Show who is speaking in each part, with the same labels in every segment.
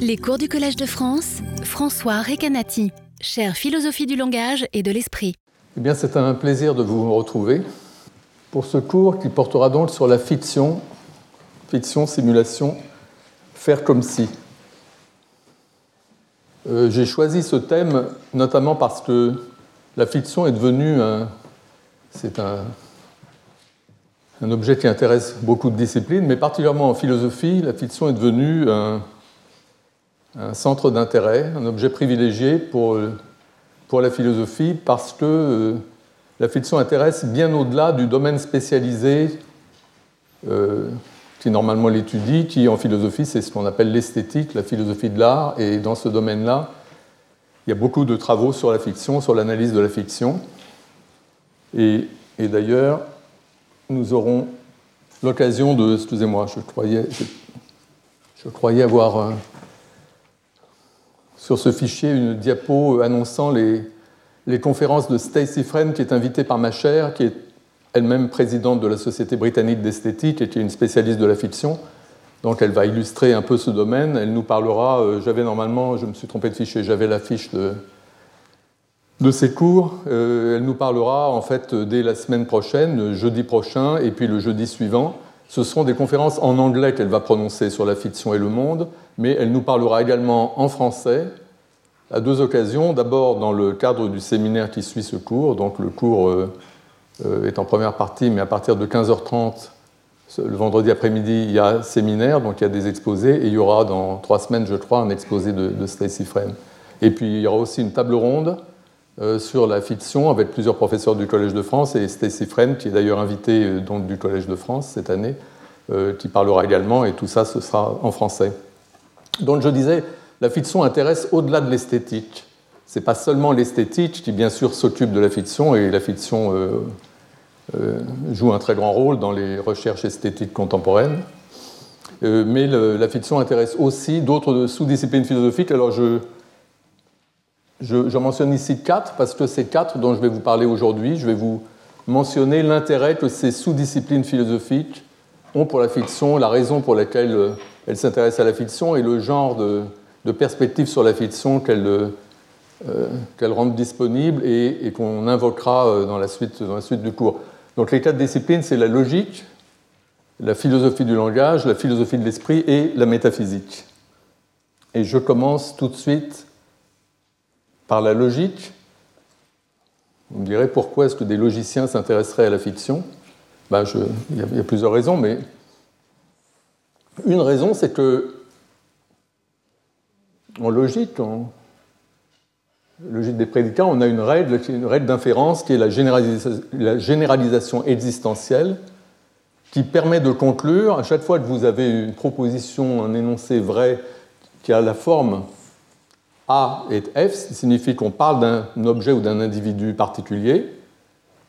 Speaker 1: Les cours du Collège de France, François Recanati, chère philosophie du langage et de l'esprit.
Speaker 2: Eh bien, c'est un plaisir de vous retrouver pour ce cours qui portera donc sur la fiction, fiction, simulation, faire comme si. Euh, j'ai choisi ce thème notamment parce que la fiction est devenue un, c'est un, un objet qui intéresse beaucoup de disciplines, mais particulièrement en philosophie, la fiction est devenue un, un centre d'intérêt, un objet privilégié pour, pour la philosophie parce que euh, la fiction intéresse bien au-delà du domaine spécialisé euh, qui normalement l'étudie, qui en philosophie c'est ce qu'on appelle l'esthétique, la philosophie de l'art, et dans ce domaine-là, il y a beaucoup de travaux sur la fiction, sur l'analyse de la fiction. Et, d'ailleurs, nous aurons l'occasion de. Excusez-moi, je croyais, je, croyais avoir euh, sur ce fichier une diapo annonçant les, les conférences de Stacy Friend, qui est invitée par ma chère, qui est elle-même présidente de la Société britannique d'esthétique et qui est une spécialiste de la fiction. Donc elle va illustrer un peu ce domaine. Elle nous parlera, euh, j'avais normalement, je me suis trompé de fichier, j'avais la fiche de, de ces cours. Euh, elle nous parlera en fait dès la semaine prochaine, jeudi prochain, et puis le jeudi suivant. Ce seront des conférences en anglais qu'elle va prononcer sur la fiction et le monde, mais elle nous parlera également en français à deux occasions. D'abord dans le cadre du séminaire qui suit ce cours, donc le cours euh, euh, est en première partie, mais à partir de 15h30, le vendredi après-midi, il y a séminaire, donc il y a des exposés, et il y aura dans trois semaines, je crois, un exposé de, de Stacy Frame. Et puis il y aura aussi une table ronde sur la fiction avec plusieurs professeurs du Collège de France et Stacy Friend, qui est d'ailleurs invité euh, donc, du Collège de France cette année, euh, qui parlera également, et tout ça, ce sera en français. Donc je disais, la fiction intéresse au-delà de l'esthétique. Ce n'est pas seulement l'esthétique qui, bien sûr, s'occupe de la fiction, et la fiction euh, euh, joue un très grand rôle dans les recherches esthétiques contemporaines. Euh, mais la fiction intéresse aussi d'autres sous-disciplines philosophiques. Alors je, je, mentionne ici quatre parce que ces quatre dont je vais vous parler aujourd'hui, je vais vous mentionner l'intérêt que ces sous-disciplines philosophiques ont pour la fiction, la raison pour laquelle euh, elles s'intéressent à la fiction et le genre de, perspective sur la fiction qu'elles euh, rendent disponible et, qu'on invoquera euh, dans la suite du cours. Donc les quatre disciplines, c'est la logique, la philosophie du langage, la philosophie de l'esprit et la métaphysique. Et je commence tout de suite par la logique. Me direz pourquoi est-ce que des logiciens s'intéresseraient à la fiction? Ben il, y a, plusieurs raisons, mais une raison, c'est que en logique, en logique des prédicats, on a une règle, une règle d'inférence qui est la généralisation existentielle, qui permet de conclure, à chaque fois que vous avez une proposition, un énoncé vrai qui a la forme a et F, signifie qu'on parle d'un objet ou d'un individu particulier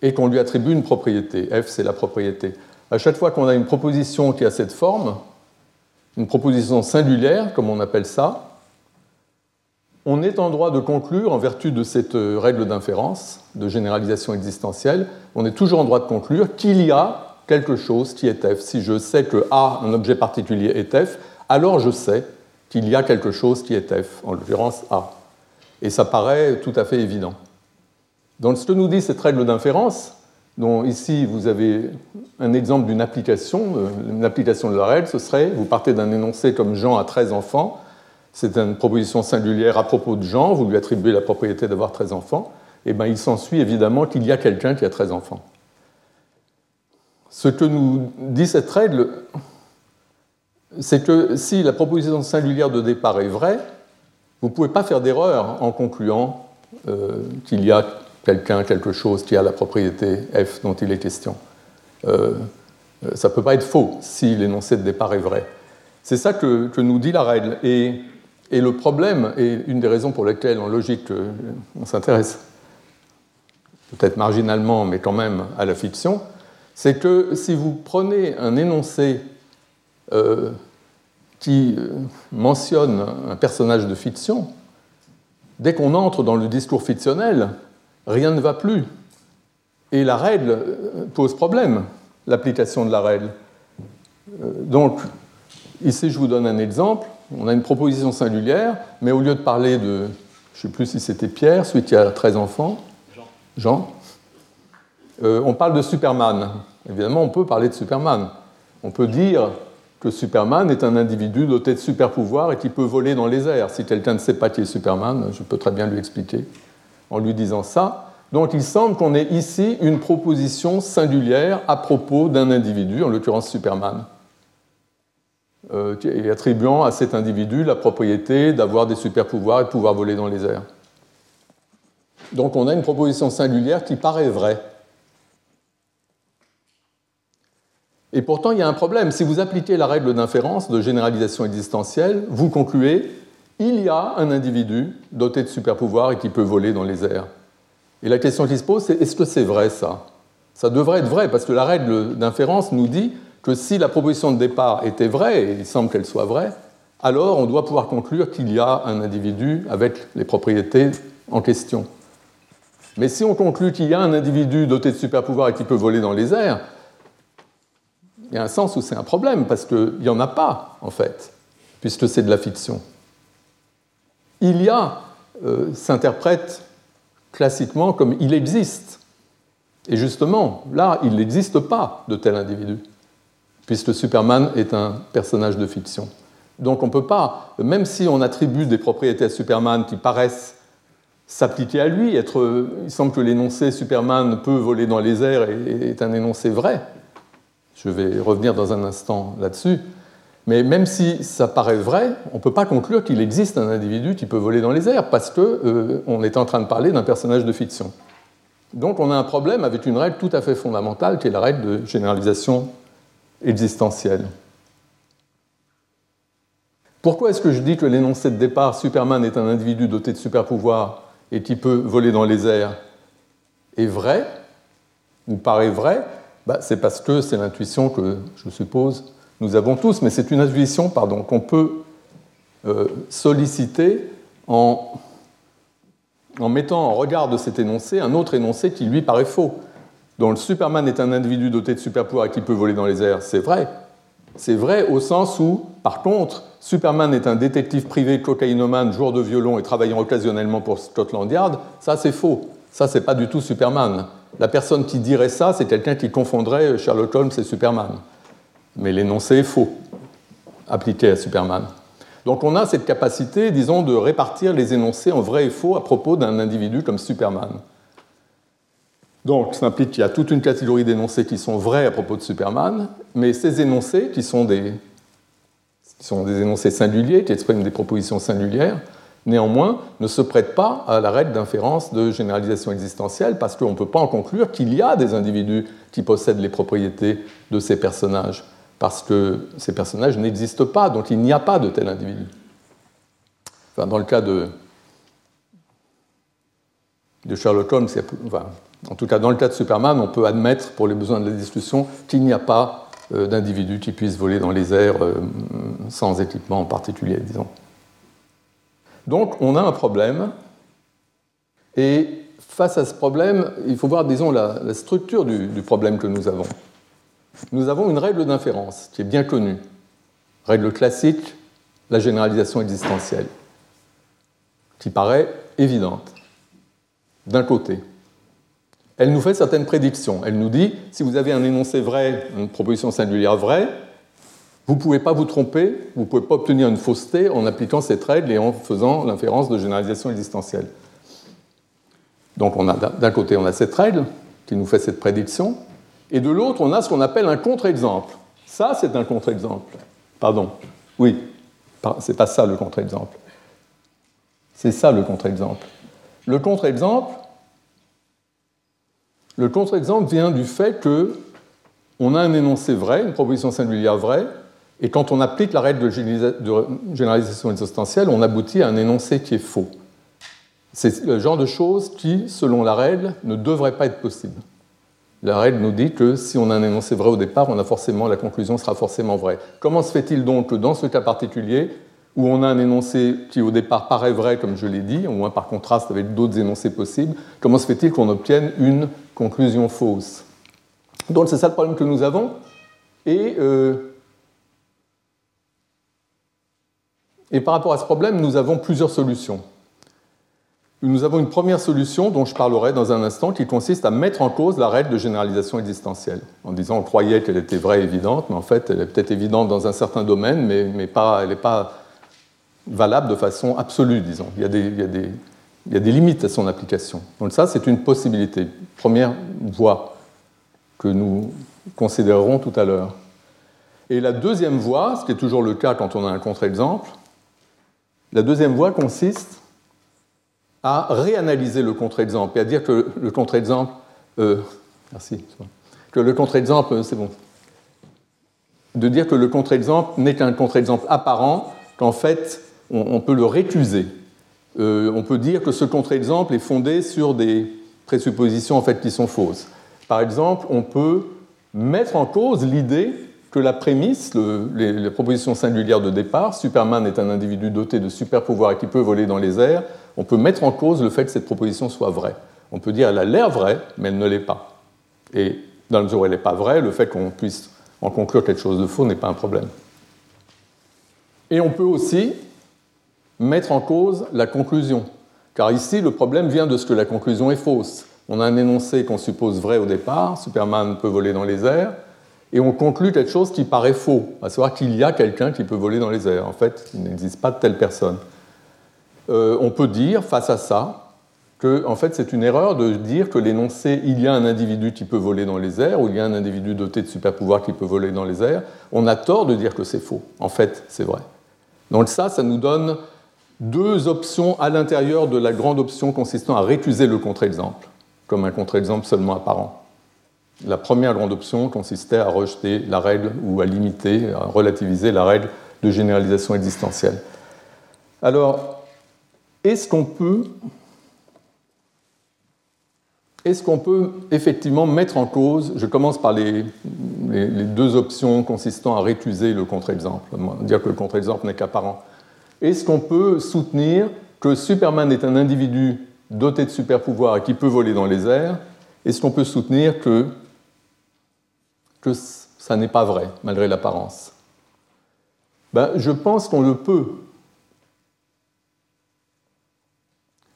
Speaker 2: et qu'on lui attribue une propriété. F, c'est la propriété. À chaque fois qu'on a une proposition qui a cette forme, une proposition singulière, comme on appelle ça, on est en droit de conclure, en vertu de cette règle d'inférence, de généralisation existentielle, on est toujours en droit de conclure qu'il y a quelque chose qui est F. Si je sais que A, un objet particulier, est F, alors je sais qu'il y a quelque chose qui est f, en l'occurrence A. Et ça paraît tout à fait évident. Donc ce que nous dit cette règle d'inférence, dont ici vous avez un exemple d'une application, euh, une de la règle, ce serait, vous partez d'un énoncé comme Jean a 13 enfants, c'est une proposition singulière à propos de Jean, vous lui attribuez la propriété d'avoir 13 enfants, et bien il s'ensuit évidemment qu'il y a quelqu'un qui a 13 enfants. Ce que nous dit cette règle, c'est que si la proposition singulière de départ est vraie, vous ne pouvez pas faire d'erreur en concluant euh, qu'il y a quelqu'un, quelque chose qui a la propriété f dont il est question. Euh, ça ne peut pas être faux si l'énoncé de départ est vrai. C'est ça que, que, nous dit la règle. Et, et, le problème, et une des raisons pour lesquelles en logique euh, on s'intéresse peut-être marginalement, mais quand même à la fiction, c'est que si vous prenez un énoncé euh, qui mentionne un personnage de fiction, dès qu'on entre dans le discours fictionnel, rien ne va plus. Et la règle pose problème, l'application de la règle. Euh, donc, ici, je vous donne un exemple. on a une proposition singulière, mais au lieu de parler de, je ne sais plus si c'était Pierre, celui qui a 13 enfants, Jean, Jean euh, on parle de Superman. Évidemment, on peut parler de Superman. On peut dire que Superman est un individu doté de super pouvoirs et qui peut voler dans les airs. Si quelqu'un ne sait pas qui est Superman, je peux très bien lui expliquer en lui disant ça. Donc il semble qu'on ait ici une proposition singulière à propos d'un individu, en l'occurrence Superman, euh, et attribuant à cet individu la propriété d'avoir des super pouvoirs et de pouvoir voler dans les airs. Donc on a une proposition singulière qui paraît vraie. Et pourtant, il y a un problème. Si vous appliquez la règle d'inférence de généralisation existentielle, vous concluez il y a un individu doté de super pouvoirs et qui peut voler dans les airs. Et la question qui se pose, c'est est-ce que c'est vrai ça? Ça devrait être vrai, parce que la règle d'inférence nous dit que si la proposition de départ était vraie, et il semble qu'elle soit vraie, alors on doit pouvoir conclure qu'il y a un individu avec les propriétés en question. Mais si on conclut qu'il y a un individu doté de super pouvoirs et qui peut voler dans les airs, il y a un sens où c'est un problème, parce qu'il n'y en a pas, en fait, puisque c'est de la fiction. Il y a euh, s'interprète classiquement comme il existe. Et justement, là, il n'existe pas de tel individu, puisque Superman est un personnage de fiction. Donc on ne peut pas, même si on attribue des propriétés à Superman qui paraissent s'appliquer à lui, il semble que l'énoncé Superman peut voler dans les airs est un énoncé vrai, je vais revenir dans un instant là-dessus. Mais même si ça paraît vrai, on ne peut pas conclure qu'il existe un individu qui peut voler dans les airs, parce qu'on euh, est en train de parler d'un personnage de fiction. Donc on a un problème avec une règle tout à fait fondamentale, qui est la règle de généralisation existentielle. Pourquoi est-ce que je dis que l'énoncé de départ, Superman est un individu doté de super pouvoirs et qui peut voler dans les airs, est vrai, ou paraît vrai? Bah, c'est parce que c'est l'intuition que, je suppose, nous avons tous, mais c'est une intuition qu'on peut euh, solliciter en, mettant en regard de cet énoncé un autre énoncé qui lui paraît faux. Donc le Superman est un individu doté de super pouvoirs qui peut voler dans les airs, c'est vrai. C'est vrai au sens où, par contre, Superman est un détective privé cocaïnomane, joueur de violon et travaillant occasionnellement pour Scotland Yard, ça c'est faux. Ça, c'est pas du tout Superman. La personne qui dirait ça, c'est quelqu'un qui confondrait Sherlock Holmes et Superman. Mais l'énoncé est faux, appliqué à Superman. Donc on a cette capacité, disons, de répartir les énoncés en vrai et faux à propos d'un individu comme Superman. Donc ça implique qu'il y a toute une catégorie d'énoncés qui sont vrais à propos de Superman, mais ces énoncés, qui sont des, qui sont des énoncés singuliers, qui expriment des propositions singulières, néanmoins, ne se prête pas à la règle d'inférence de généralisation existentielle parce qu'on ne peut pas en conclure qu'il y a des individus qui possèdent les propriétés de ces personnages, parce que ces personnages n'existent pas, donc il n'y a pas de tel individu. Enfin, dans le cas de, Sherlock Holmes, en tout cas dans le cas de Superman, on peut admettre pour les besoins de la discussion qu'il n'y a pas euh, d'individu qui puisse voler dans les airs euh, sans équipement en particulier, disons. Donc on a un problème, et face à ce problème, il faut voir, disons, la, structure du, problème que nous avons. Nous avons une règle d'inférence qui est bien connue, règle classique, la généralisation existentielle, qui paraît évidente, d'un côté. Elle nous fait certaines prédictions. Elle nous dit, si vous avez un énoncé vrai, une proposition singulière vraie, vous ne pouvez pas vous tromper, vous ne pouvez pas obtenir une fausseté en appliquant cette règle et en faisant l'inférence de généralisation existentielle. Donc d'un côté, on a cette règle qui nous fait cette prédiction, et de l'autre, on a ce qu'on appelle un contre-exemple. Ça, c'est un contre-exemple. Pardon. Oui, c'est pas ça le contre-exemple. C'est ça le contre-exemple. Le contre-exemple, le contre-exemple vient du fait que on a un énoncé vrai, une proposition singulière vraie, et quand on applique la règle de généralisation existentielle, on aboutit à un énoncé qui est faux. C'est le genre de choses qui, selon la règle, ne devrait pas être possible. La règle nous dit que si on a un énoncé vrai au départ, on a forcément, la conclusion sera forcément vraie. Comment se fait-il donc que dans ce cas particulier, où on a un énoncé qui au départ paraît vrai, comme je l'ai dit, au moins par contraste avec d'autres énoncés possibles, comment se fait-il qu'on obtienne une conclusion fausse? Donc c'est ça le problème que nous avons. Et euh, Et par rapport à ce problème, nous avons plusieurs solutions. Nous avons une première solution dont je parlerai dans un instant qui consiste à mettre en cause la règle de généralisation existentielle. En disant on croyait qu'elle était vraie et évidente, mais en fait elle est peut-être évidente dans un certain domaine, mais, mais pas, elle n'est pas valable de façon absolue, disons. Il y, a des, il, y a des, il y, a des, limites à son application. Donc ça, c'est une possibilité, première voie que nous considérerons tout à l'heure. Et la deuxième voie, ce qui est toujours le cas quand on a un contre-exemple, la deuxième voie consiste à réanalyser le contre-exemple et à dire que le contre-exemple, euh, merci, que le contre-exemple, c'est bon, de dire que le contre-exemple n'est qu'un contre-exemple apparent, qu'en fait on, on, peut le récuser. Euh, on peut dire que ce contre-exemple est fondé sur des présuppositions en fait qui sont fausses. Par exemple, on peut mettre en cause l'idée que la prémisse, le, les, les, propositions singulières de départ, Superman est un individu doté de super pouvoirs et qui peut voler dans les airs, on peut mettre en cause le fait que cette proposition soit vraie. On peut dire elle a l'air vraie, mais elle ne l'est pas. Et dans la mesure où elle n'est pas vraie, le fait qu'on puisse en conclure quelque chose de faux n'est pas un problème. Et on peut aussi mettre en cause la conclusion, car ici le problème vient de ce que la conclusion est fausse. On a un énoncé qu'on suppose vrai au départ, Superman peut voler dans les airs, et on conclut quelque chose qui paraît faux, à savoir qu'il y a quelqu'un qui peut voler dans les airs. En fait, il n'existe pas de telle personne. Euh, on peut dire, face à ça, que en fait, c'est une erreur de dire que l'énoncé il y a un individu qui peut voler dans les airs, ou il y a un individu doté de super pouvoirs qui peut voler dans les airs. On a tort de dire que c'est faux. En fait, c'est vrai. Donc ça, ça nous donne deux options à l'intérieur de la grande option consistant à récuser le contre-exemple, comme un contre-exemple seulement apparent. La première grande option consistait à rejeter la règle ou à limiter, à relativiser la règle de généralisation existentielle. Alors, est-ce qu'on peut, est peut effectivement mettre en cause, je commence par les, deux options consistant à récuser le contre-exemple, dire que le contre-exemple n'est qu'apparent. Est-ce qu'on peut soutenir que Superman est un individu doté de super pouvoirs et qui peut voler dans les airs? Est-ce qu'on peut soutenir que que ça n'est pas vrai, malgré l'apparence ben, Je pense qu'on le peut.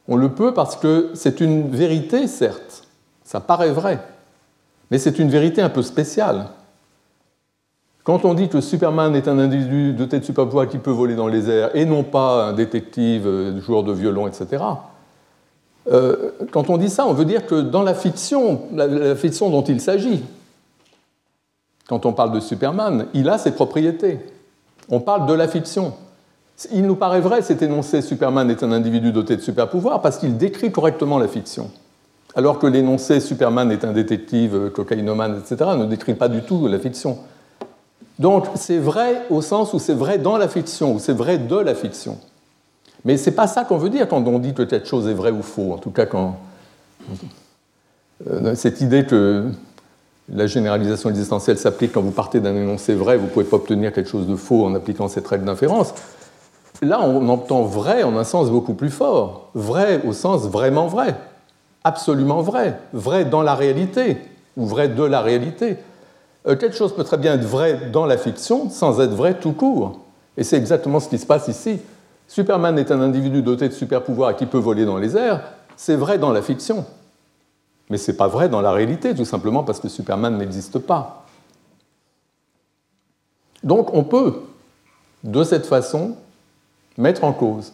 Speaker 2: On le peut parce que c'est une vérité, certes, ça paraît vrai, mais c'est une vérité un peu spéciale. Quand on dit que Superman est un individu doté de super pouvoirs qui peut voler dans les airs et non pas un détective, euh, joueur de violon, etc., euh, quand on dit ça, on veut dire que dans la fiction, la fiction dont il s'agit, quand on parle de Superman, il a ses propriétés. On parle de la fiction. Il nous paraît vrai cet énoncé Superman est un individu doté de super pouvoirs parce qu'il décrit correctement la fiction. Alors que l'énoncé Superman est un détective, cocaïnomane, etc., ne décrit pas du tout la fiction. Donc c'est vrai au sens où c'est vrai dans la fiction, où c'est vrai de la fiction. Mais ce n'est pas ça qu'on veut dire quand on dit que quelque chose est vrai ou faux. En tout cas, quand euh, cette idée que la généralisation existentielle s'applique quand vous partez d'un énoncé vrai, vous ne pouvez pas obtenir quelque chose de faux en appliquant cette règle d'inférence. Là, on entend vrai en un sens beaucoup plus fort. Vrai au sens vraiment vrai, absolument vrai, vrai dans la réalité, ou vrai de la réalité. Euh, quelque chose peut très bien être vrai dans la fiction sans être vrai tout court. Et c'est exactement ce qui se passe ici. Superman est un individu doté de super pouvoirs qui peut voler dans les airs. C'est vrai dans la fiction. Mais ce n'est pas vrai dans la réalité, tout simplement parce que Superman n'existe pas. Donc on peut, de cette façon, mettre en cause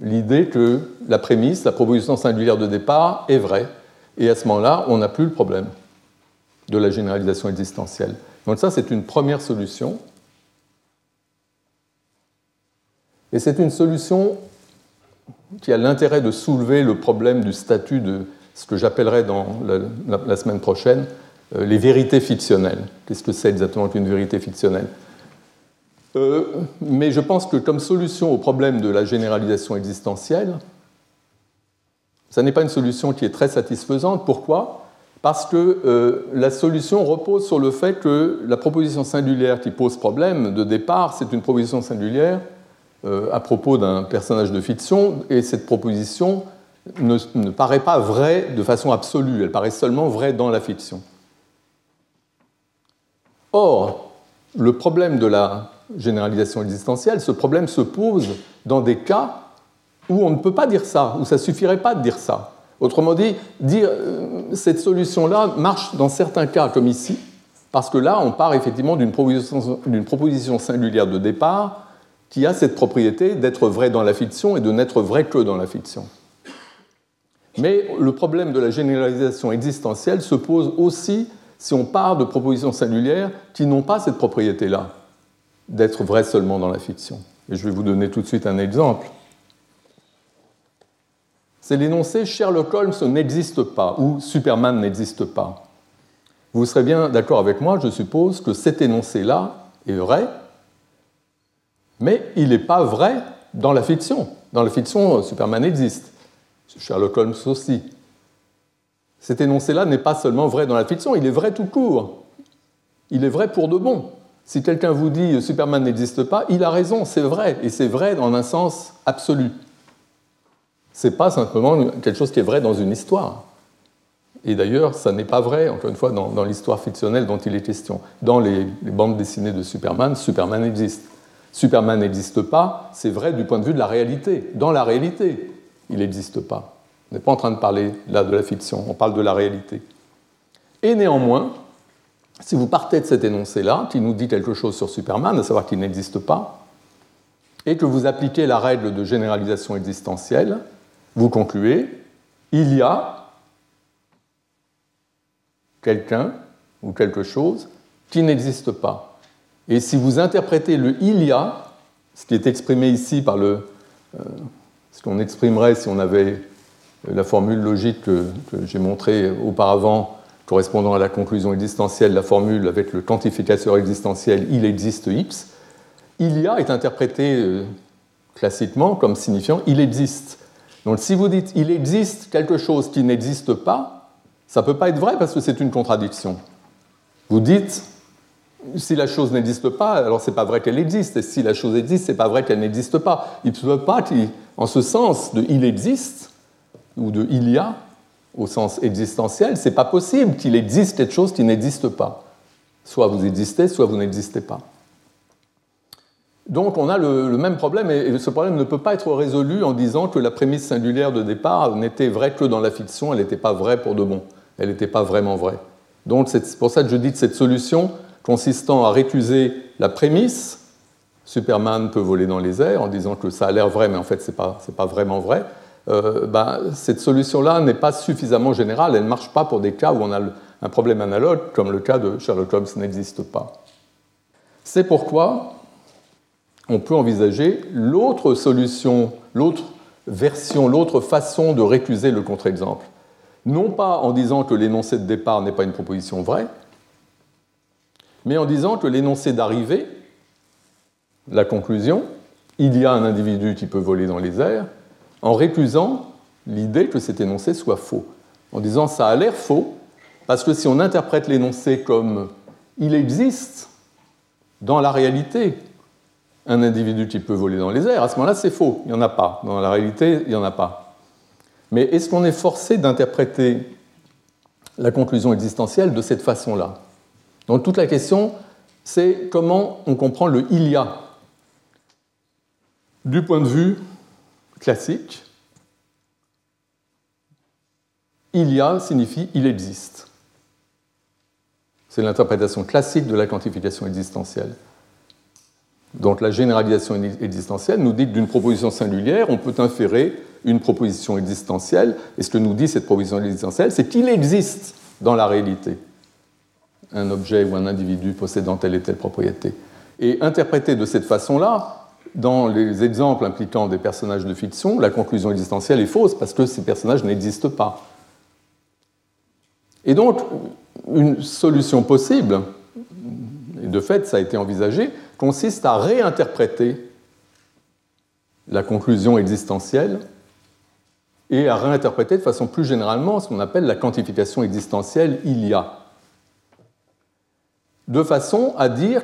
Speaker 2: l'idée que la prémisse, la proposition singulière de départ est vraie, et à ce moment-là, on n'a plus le problème de la généralisation existentielle. Donc ça, c'est une première solution. Et c'est une solution qui a l'intérêt de soulever le problème du statut de ce que j'appellerai dans la, semaine prochaine euh, les vérités fictionnelles. Qu'est-ce que c'est exactement qu'une vérité fictionnelle? Euh, Mais je pense que comme solution au problème de la généralisation existentielle, ça n'est pas une solution qui est très satisfaisante. Pourquoi? Parce que euh, la solution repose sur le fait que la proposition singulière qui pose problème de départ, c'est une proposition singulière à propos d'un personnage de fiction, et cette proposition ne, paraît pas vraie de façon absolue, elle paraît seulement vraie dans la fiction. Or, le problème de la généralisation existentielle, ce problème se pose dans des cas où on ne peut pas dire ça, où ça suffirait pas de dire ça. Autrement dit, dire, euh, cette solution-là marche dans certains cas, comme ici, parce que là, on part effectivement d'une proposition, singulière de départ qui a cette propriété d'être vrai dans la fiction et de n'être vrai que dans la fiction. Mais le problème de la généralisation existentielle se pose aussi si on part de propositions singulières qui n'ont pas cette propriété-là, d'être vraies seulement dans la fiction. Et je vais vous donner tout de suite un exemple. C'est l'énoncé Sherlock Holmes n'existe pas ou Superman n'existe pas. Vous serez bien d'accord avec moi, je suppose, que cet énoncé-là est vrai, mais il n'est pas vrai dans la fiction. Dans la fiction, Superman existe. Sherlock Holmes aussi. Cet énoncé-là n'est pas seulement vrai dans la fiction, il est vrai tout court. Il est vrai pour de bon. Si quelqu'un vous dit Superman n'existe pas, il a raison, c'est vrai, et c'est vrai dans un sens absolu. C'est pas simplement quelque chose qui est vrai dans une histoire. Et d'ailleurs, ça n'est pas vrai, encore une fois, dans, l'histoire fictionnelle dont il est question. Dans les, bandes dessinées de Superman, Superman existe. Superman n'existe pas, c'est vrai du point de vue de la réalité. Dans la réalité, il n'existe pas. On n'est pas en train de parler là de la fiction, on parle de la réalité. Et néanmoins, si vous partez de cet énoncé-là, qui nous dit quelque chose sur Superman, à savoir qu'il n'existe pas, et que vous appliquez la règle de généralisation existentielle, vous concluez, il y a quelqu'un ou quelque chose qui n'existe pas. Et si vous interprétez le il y a, ce qui est exprimé ici par le, euh, ce qu'on exprimerait si on avait la formule logique que, j'ai montrée auparavant, correspondant à la conclusion existentielle, la formule avec le quantificateur existentiel il existe x, il y a est interprété euh, classiquement comme signifiant il existe. Donc si vous dites il existe quelque chose qui n'existe pas, ça ne peut pas être vrai parce que c'est une contradiction. Vous dites si la chose n'existe pas, alors c'est pas vrai qu'elle existe, et si la chose existe, c'est pas vrai qu'elle n'existe pas. Il ne peut pas, en ce sens de il existe ou de il y a, au sens existentiel, c'est pas possible qu'il existe quelque chose qui n'existe pas. Soit vous existez, soit vous n'existez pas. Donc on a le, même problème, et ce problème ne peut pas être résolu en disant que la prémisse singulière de départ n'était vraie que dans la fiction, elle n'était pas vraie pour de bon, elle n'était pas vraiment vraie. Donc c'est pour ça que je dis que cette solution consistant à récuser la prémisse, Superman peut voler dans les airs, en disant que ça a l'air vrai, mais en fait ce n'est pas, pas, vraiment vrai, euh, ben, cette solution-là n'est pas suffisamment générale, elle ne marche pas pour des cas où on a un problème analogue, comme le cas de Sherlock Holmes n'existe pas. C'est pourquoi on peut envisager l'autre solution, l'autre version, l'autre façon de récuser le contre-exemple. Non pas en disant que l'énoncé de départ n'est pas une proposition vraie, mais en disant que l'énoncé d'arrivée, la conclusion, il y a un individu qui peut voler dans les airs, en récusant l'idée que cet énoncé soit faux. En disant ça a l'air faux, parce que si on interprète l'énoncé comme il existe dans la réalité, un individu qui peut voler dans les airs, à ce moment-là, c'est faux. Il n'y en a pas. Dans la réalité, il n'y en a pas. Mais est-ce qu'on est forcé d'interpréter la conclusion existentielle de cette façon-là? Donc toute la question, c'est comment on comprend le il y a. Du point de vue classique, il y a signifie il existe. C'est l'interprétation classique de la quantification existentielle. Donc la généralisation existentielle nous dit que d'une proposition singulière, on peut inférer une proposition existentielle. Et ce que nous dit cette proposition existentielle, c'est qu'il existe dans la réalité un objet ou un individu possédant telle et telle propriété. Et interprété de cette façon-là, dans les exemples impliquant des personnages de fiction, la conclusion existentielle est fausse parce que ces personnages n'existent pas. Et donc, une solution possible, et de fait ça a été envisagé, consiste à réinterpréter la conclusion existentielle et à réinterpréter de façon plus généralement ce qu'on appelle la quantification existentielle il y a. De façon à dire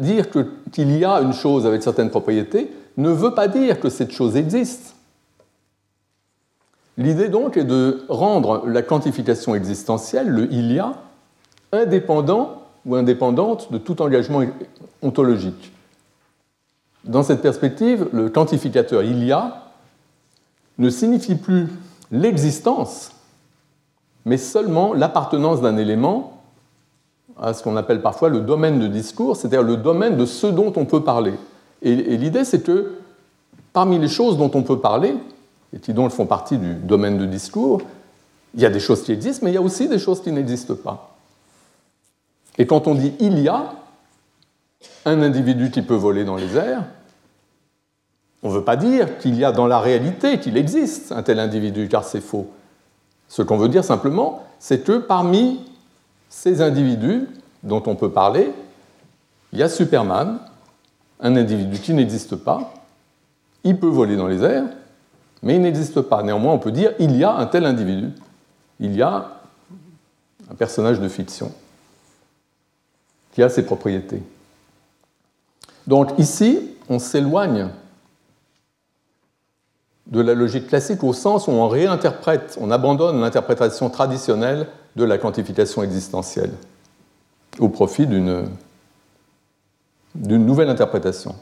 Speaker 2: dire qu'il y a une chose avec certaines propriétés ne veut pas dire que cette chose existe. L'idée donc est de rendre la quantification existentielle, le il y a, indépendant ou indépendante de tout engagement ontologique. dans cette perspective, le quantificateur il y a ne signifie plus l'existence, mais seulement l'appartenance d'un élément à ce qu'on appelle parfois le domaine de discours, c'est-à-dire le domaine de ce dont on peut parler. Et, l'idée, c'est que parmi les choses dont on peut parler, et qui donc font partie du domaine de discours, il y a des choses qui existent, mais il y a aussi des choses qui n'existent pas. Et quand on dit il y a un individu qui peut voler dans les airs, on ne veut pas dire qu'il y a dans la réalité, qu'il existe un tel individu, car c'est faux. Ce qu'on veut dire simplement, c'est que parmi ces individus dont on peut parler, il y a Superman, un individu qui n'existe pas, il peut voler dans les airs, mais il n'existe pas. Néanmoins, on peut dire il y a un tel individu, il y a un personnage de fiction qui a ses propriétés. Donc ici, on s'éloigne de la logique classique au sens où on réinterprète, on abandonne l'interprétation traditionnelle de la quantification existentielle au profit d'une nouvelle interprétation.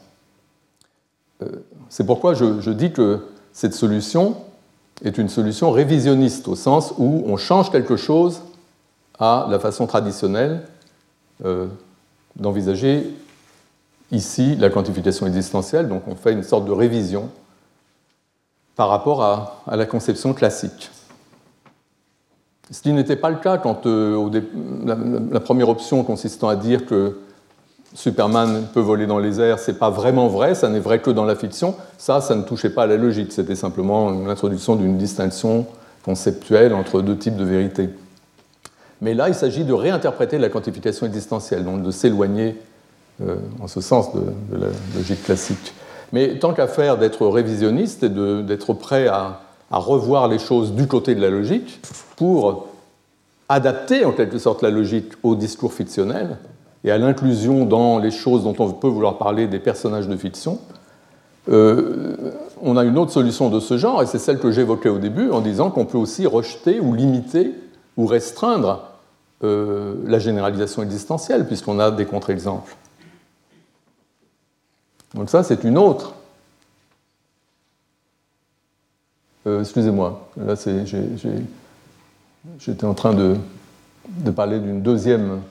Speaker 2: Euh, c'est pourquoi je, dis que cette solution est une solution révisionniste, au sens où on change quelque chose à la façon traditionnelle euh, d'envisager ici la quantification existentielle, donc on fait une sorte de révision par rapport à, la conception classique. Ce qui n'était pas le cas quand euh, la, première option consistant à dire que Superman peut voler dans les airs, c'est pas vraiment vrai, ça n'est vrai que dans la fiction. Ça, ça ne touchait pas à la logique, c'était simplement l'introduction d'une distinction conceptuelle entre deux types de vérités. Mais là, il s'agit de réinterpréter la quantification existentielle, donc de s'éloigner euh, en ce sens de, la logique classique. Mais tant qu'à faire d'être révisionniste et d'être prêt à, revoir les choses du côté de la logique pour adapter en quelque sorte la logique au discours fictionnel et à l'inclusion dans les choses dont on peut vouloir parler des personnages de fiction, euh, on a une autre solution de ce genre, et c'est celle que j'évoquais au début, en disant qu'on peut aussi rejeter ou limiter ou restreindre euh, la généralisation existentielle, puisqu'on a des contre-exemples. Donc ça, c'est une autre. Euh, excusez-moi, là j'étais en train de, parler d'une deuxième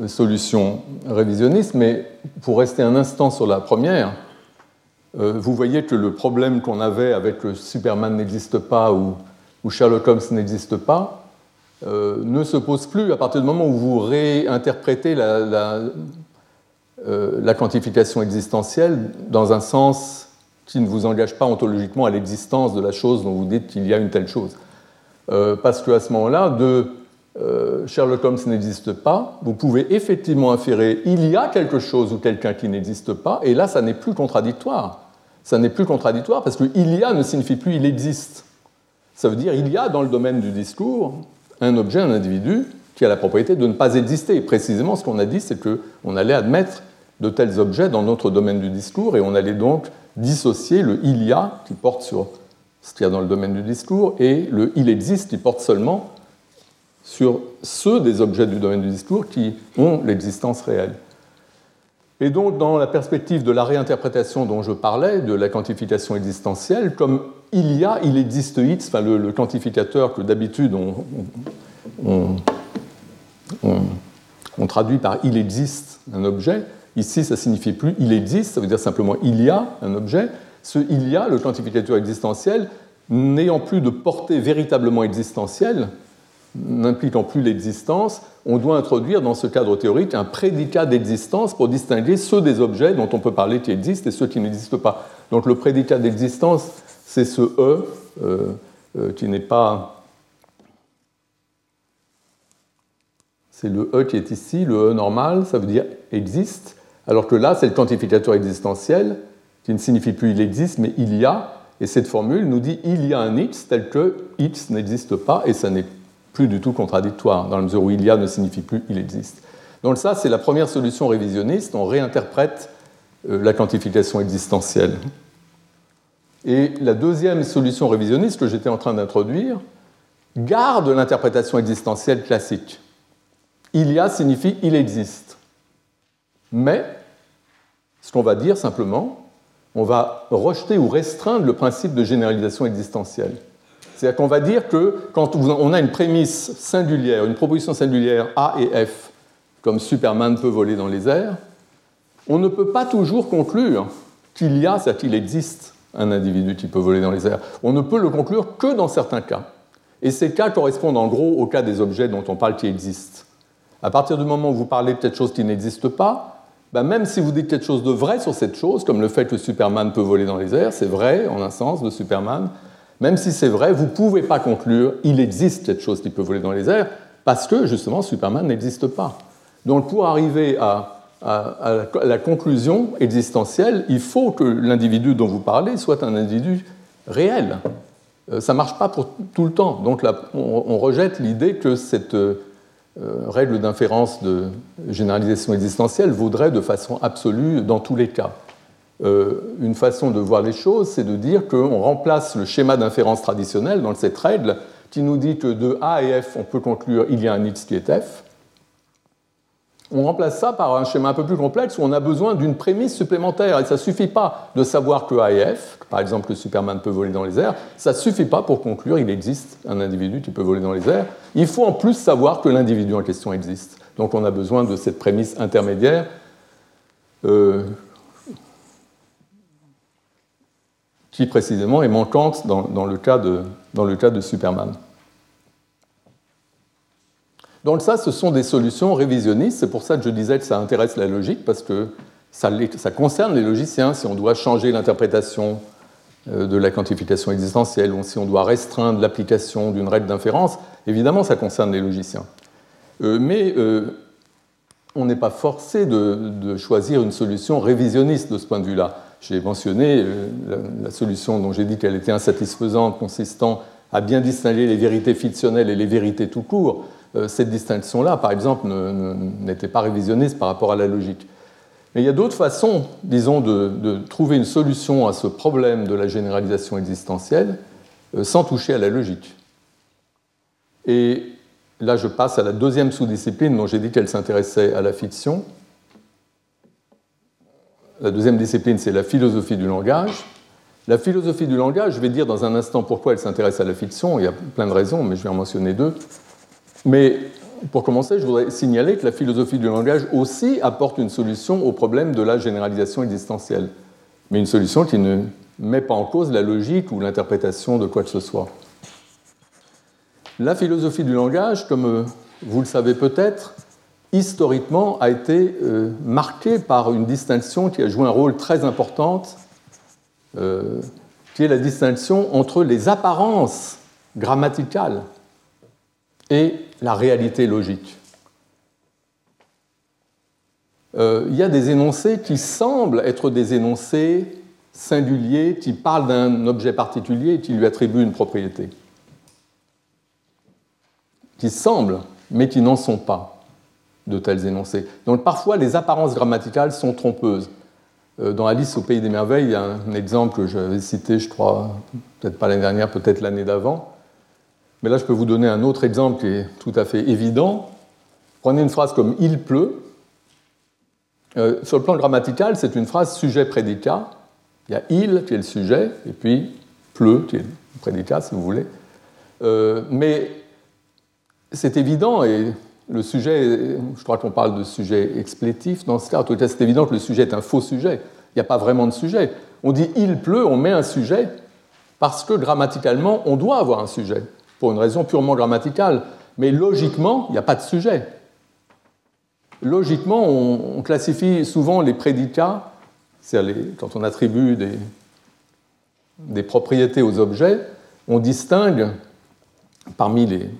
Speaker 2: euh, solution révisionniste, mais pour rester un instant sur la première, euh, vous voyez que le problème qu'on avait avec Superman n'existe pas ou, Sherlock Holmes n'existe pas ne se pose plus à partir du moment où vous réinterprétez la quantification existentielle dans un sens qui ne vous engage pas ontologiquement à l'existence de la chose dont vous dites qu'il y a une telle chose. Euh, parce qu'à ce moment-là, de euh, Sherlock Holmes n'existe pas, vous pouvez effectivement inférer il y a quelque chose ou quelqu'un qui n'existe pas, et là, ça n'est plus contradictoire. Ça n'est plus contradictoire parce que il y a ne signifie plus il existe. Ça veut dire il y a dans le domaine du discours un objet, un individu qui a la propriété de ne pas exister. précisément, ce qu'on a dit, c'est qu'on allait admettre de tels objets dans notre domaine du discours et on allait donc dissocier le il y a qui porte sur ce qu'il y a dans le domaine du discours et le il existe qui porte seulement sur ceux des objets du domaine du discours qui ont l'existence réelle. Et donc, dans la perspective de la réinterprétation dont je parlais, de la quantification existentielle, comme il y a, il existe X, le, quantificateur que d'habitude on, on, traduit par il existe un objet, Ici, ça signifie plus il existe, ça veut dire simplement il y a un objet. Ce il y a, le quantificateur existentiel, n'ayant plus de portée véritablement existentielle, n'impliquant plus l'existence, on doit introduire dans ce cadre théorique un prédicat d'existence pour distinguer ceux des objets dont on peut parler qui existent et ceux qui n'existent pas. Donc le prédicat d'existence, c'est ce E euh, euh, qui n'est pas... C'est le E qui est ici, le E normal, ça veut dire existe. Alors que là, c'est le quantificateur existentiel qui ne signifie plus il existe, mais il y a. Et cette formule nous dit il y a un x tel que x n'existe pas, et ça n'est plus du tout contradictoire, dans la mesure où il y a ne signifie plus il existe. Donc ça, c'est la première solution révisionniste, on réinterprète euh, la quantification existentielle. Et la deuxième solution révisionniste que j'étais en train d'introduire garde l'interprétation existentielle classique. Il y a signifie il existe. Mais ce qu'on va dire simplement, on va rejeter ou restreindre le principe de généralisation existentielle. C'est-à-dire qu'on va dire que quand on a une prémisse singulière, une proposition singulière A et F, comme Superman peut voler dans les airs, on ne peut pas toujours conclure qu'il y a, c'est-à-dire qu'il existe un individu qui peut voler dans les airs. On ne peut le conclure que dans certains cas. Et ces cas correspondent en gros au cas des objets dont on parle qui existent. À partir du moment où vous parlez de quelque chose qui n'existe pas, ben même si vous dites quelque chose de vrai sur cette chose, comme le fait que Superman peut voler dans les airs, c'est vrai en un sens de Superman, même si c'est vrai, vous ne pouvez pas conclure il existe quelque chose qui peut voler dans les airs, parce que justement Superman n'existe pas. Donc pour arriver à, la conclusion existentielle, il faut que l'individu dont vous parlez soit un individu réel. Euh, ça ne marche pas pour tout le temps. Donc là, on, rejette l'idée que cette euh, règle d'inférence de généralisation existentielle vaudrait de façon absolue dans tous les cas. Euh, une façon de voir les choses, c'est de dire qu'on remplace le schéma d'inférence traditionnel dans cette règle qui nous dit que de A et F, on peut conclure il y a un X qui est F. On remplace ça par un schéma un peu plus complexe où on a besoin d'une prémisse supplémentaire. Et ça ne suffit pas de savoir que A par exemple que Superman peut voler dans les airs, ça ne suffit pas pour conclure qu'il existe un individu qui peut voler dans les airs. Il faut en plus savoir que l'individu en question existe. Donc on a besoin de cette prémisse intermédiaire euh, qui précisément est manquante dans le cas de Superman. Donc ça, ce sont des solutions révisionnistes. C'est pour ça que je disais que ça intéresse la logique, parce que ça, concerne les logiciens si on doit changer l'interprétation euh, de la quantification existentielle, ou si on doit restreindre l'application d'une règle d'inférence. Évidemment, ça concerne les logiciens. Euh, mais euh, on n'est pas forcé de, choisir une solution révisionniste de ce point de vue-là. J'ai mentionné la, solution dont j'ai dit qu'elle était insatisfaisante, consistant à bien distinguer les vérités fictionnelles et les vérités tout court. Euh, cette distinction-là, par exemple, n'était pas révisionniste par rapport à la logique. Mais il y a d'autres façons, disons, de, trouver une solution à ce problème de la généralisation existentielle euh, sans toucher à la logique. Et là, je passe à la deuxième sous-discipline dont j'ai dit qu'elle s'intéressait à la fiction, la deuxième discipline, c'est la philosophie du langage. La philosophie du langage, je vais dire dans un instant pourquoi elle s'intéresse à la fiction. Il y a plein de raisons, mais je vais en mentionner deux. Mais pour commencer, je voudrais signaler que la philosophie du langage aussi apporte une solution au problème de la généralisation existentielle, mais une solution qui ne met pas en cause la logique ou l'interprétation de quoi que ce soit. La philosophie du langage, comme vous le savez peut-être, historiquement, a été euh, marqué par une distinction qui a joué un rôle très important, euh, qui est la distinction entre les apparences grammaticales et la réalité logique. Euh, il y a des énoncés qui semblent être des énoncés singuliers qui parlent d'un objet particulier et qui lui attribuent une propriété. Qui semblent, mais qui n'en sont pas de tels énoncés. Donc parfois, les apparences grammaticales sont trompeuses. Euh, dans Alice au Pays des Merveilles, il y a un exemple que j'avais cité, je crois, peut-être pas l'année dernière, peut-être l'année d'avant. Mais là, je peux vous donner un autre exemple qui est tout à fait évident. Prenez une phrase comme il pleut. Euh, sur le plan grammatical, c'est une phrase sujet-prédicat. Il y a il qui est le sujet, et puis pleut qui est le prédicat, si vous voulez. Euh, mais c'est évident, et le sujet, je crois qu'on parle de sujet explétif dans ce cas. En tout cas, c'est évident que le sujet est un faux sujet. Il n'y a pas vraiment de sujet. On dit il pleut, on met un sujet parce que grammaticalement, on doit avoir un sujet, pour une raison purement grammaticale. Mais logiquement, il n'y a pas de sujet. Logiquement, on, classifie souvent les prédicats, c'est-à-dire quand on attribue des, propriétés aux objets, on distingue parmi les,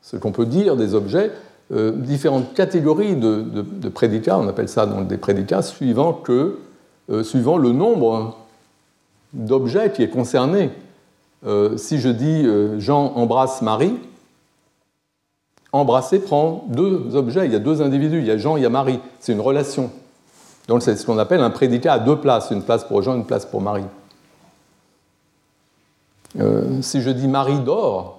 Speaker 2: ce qu'on peut dire des objets, euh, différentes catégories de, prédicats, on appelle ça donc des prédicats, suivant, que, euh, suivant le nombre d'objets qui est concerné. Euh, si je dis Jean embrasse Marie, embrasser prend deux objets, il y a deux individus, il y a Jean, il y a Marie, c'est une relation. Donc c'est ce qu'on appelle un prédicat à deux places, une place pour Jean, une place pour Marie. si je dis Marie dort,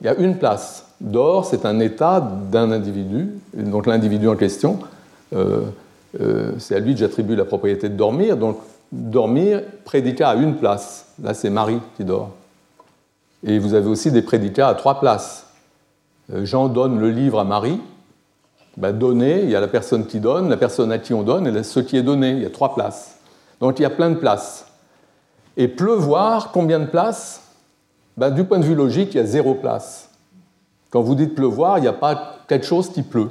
Speaker 2: il y a une place. D'or, c'est un état d'un individu, donc l'individu en question, euh, euh, c'est à lui que j'attribue la propriété de dormir, donc dormir, prédicat à une place. Là, c'est Marie qui dort. Et vous avez aussi des prédicats à trois places. Euh, Jean donne le livre à Marie. Ben, donner, il y a la personne qui donne, la personne à qui on donne et ce qui est donné. Il y a trois places. Donc il y a plein de places. Et pleuvoir, combien de places? Ben, Du point de vue logique, il y a zéro place. Quand vous dites pleuvoir, il n'y a pas quelque chose qui pleut.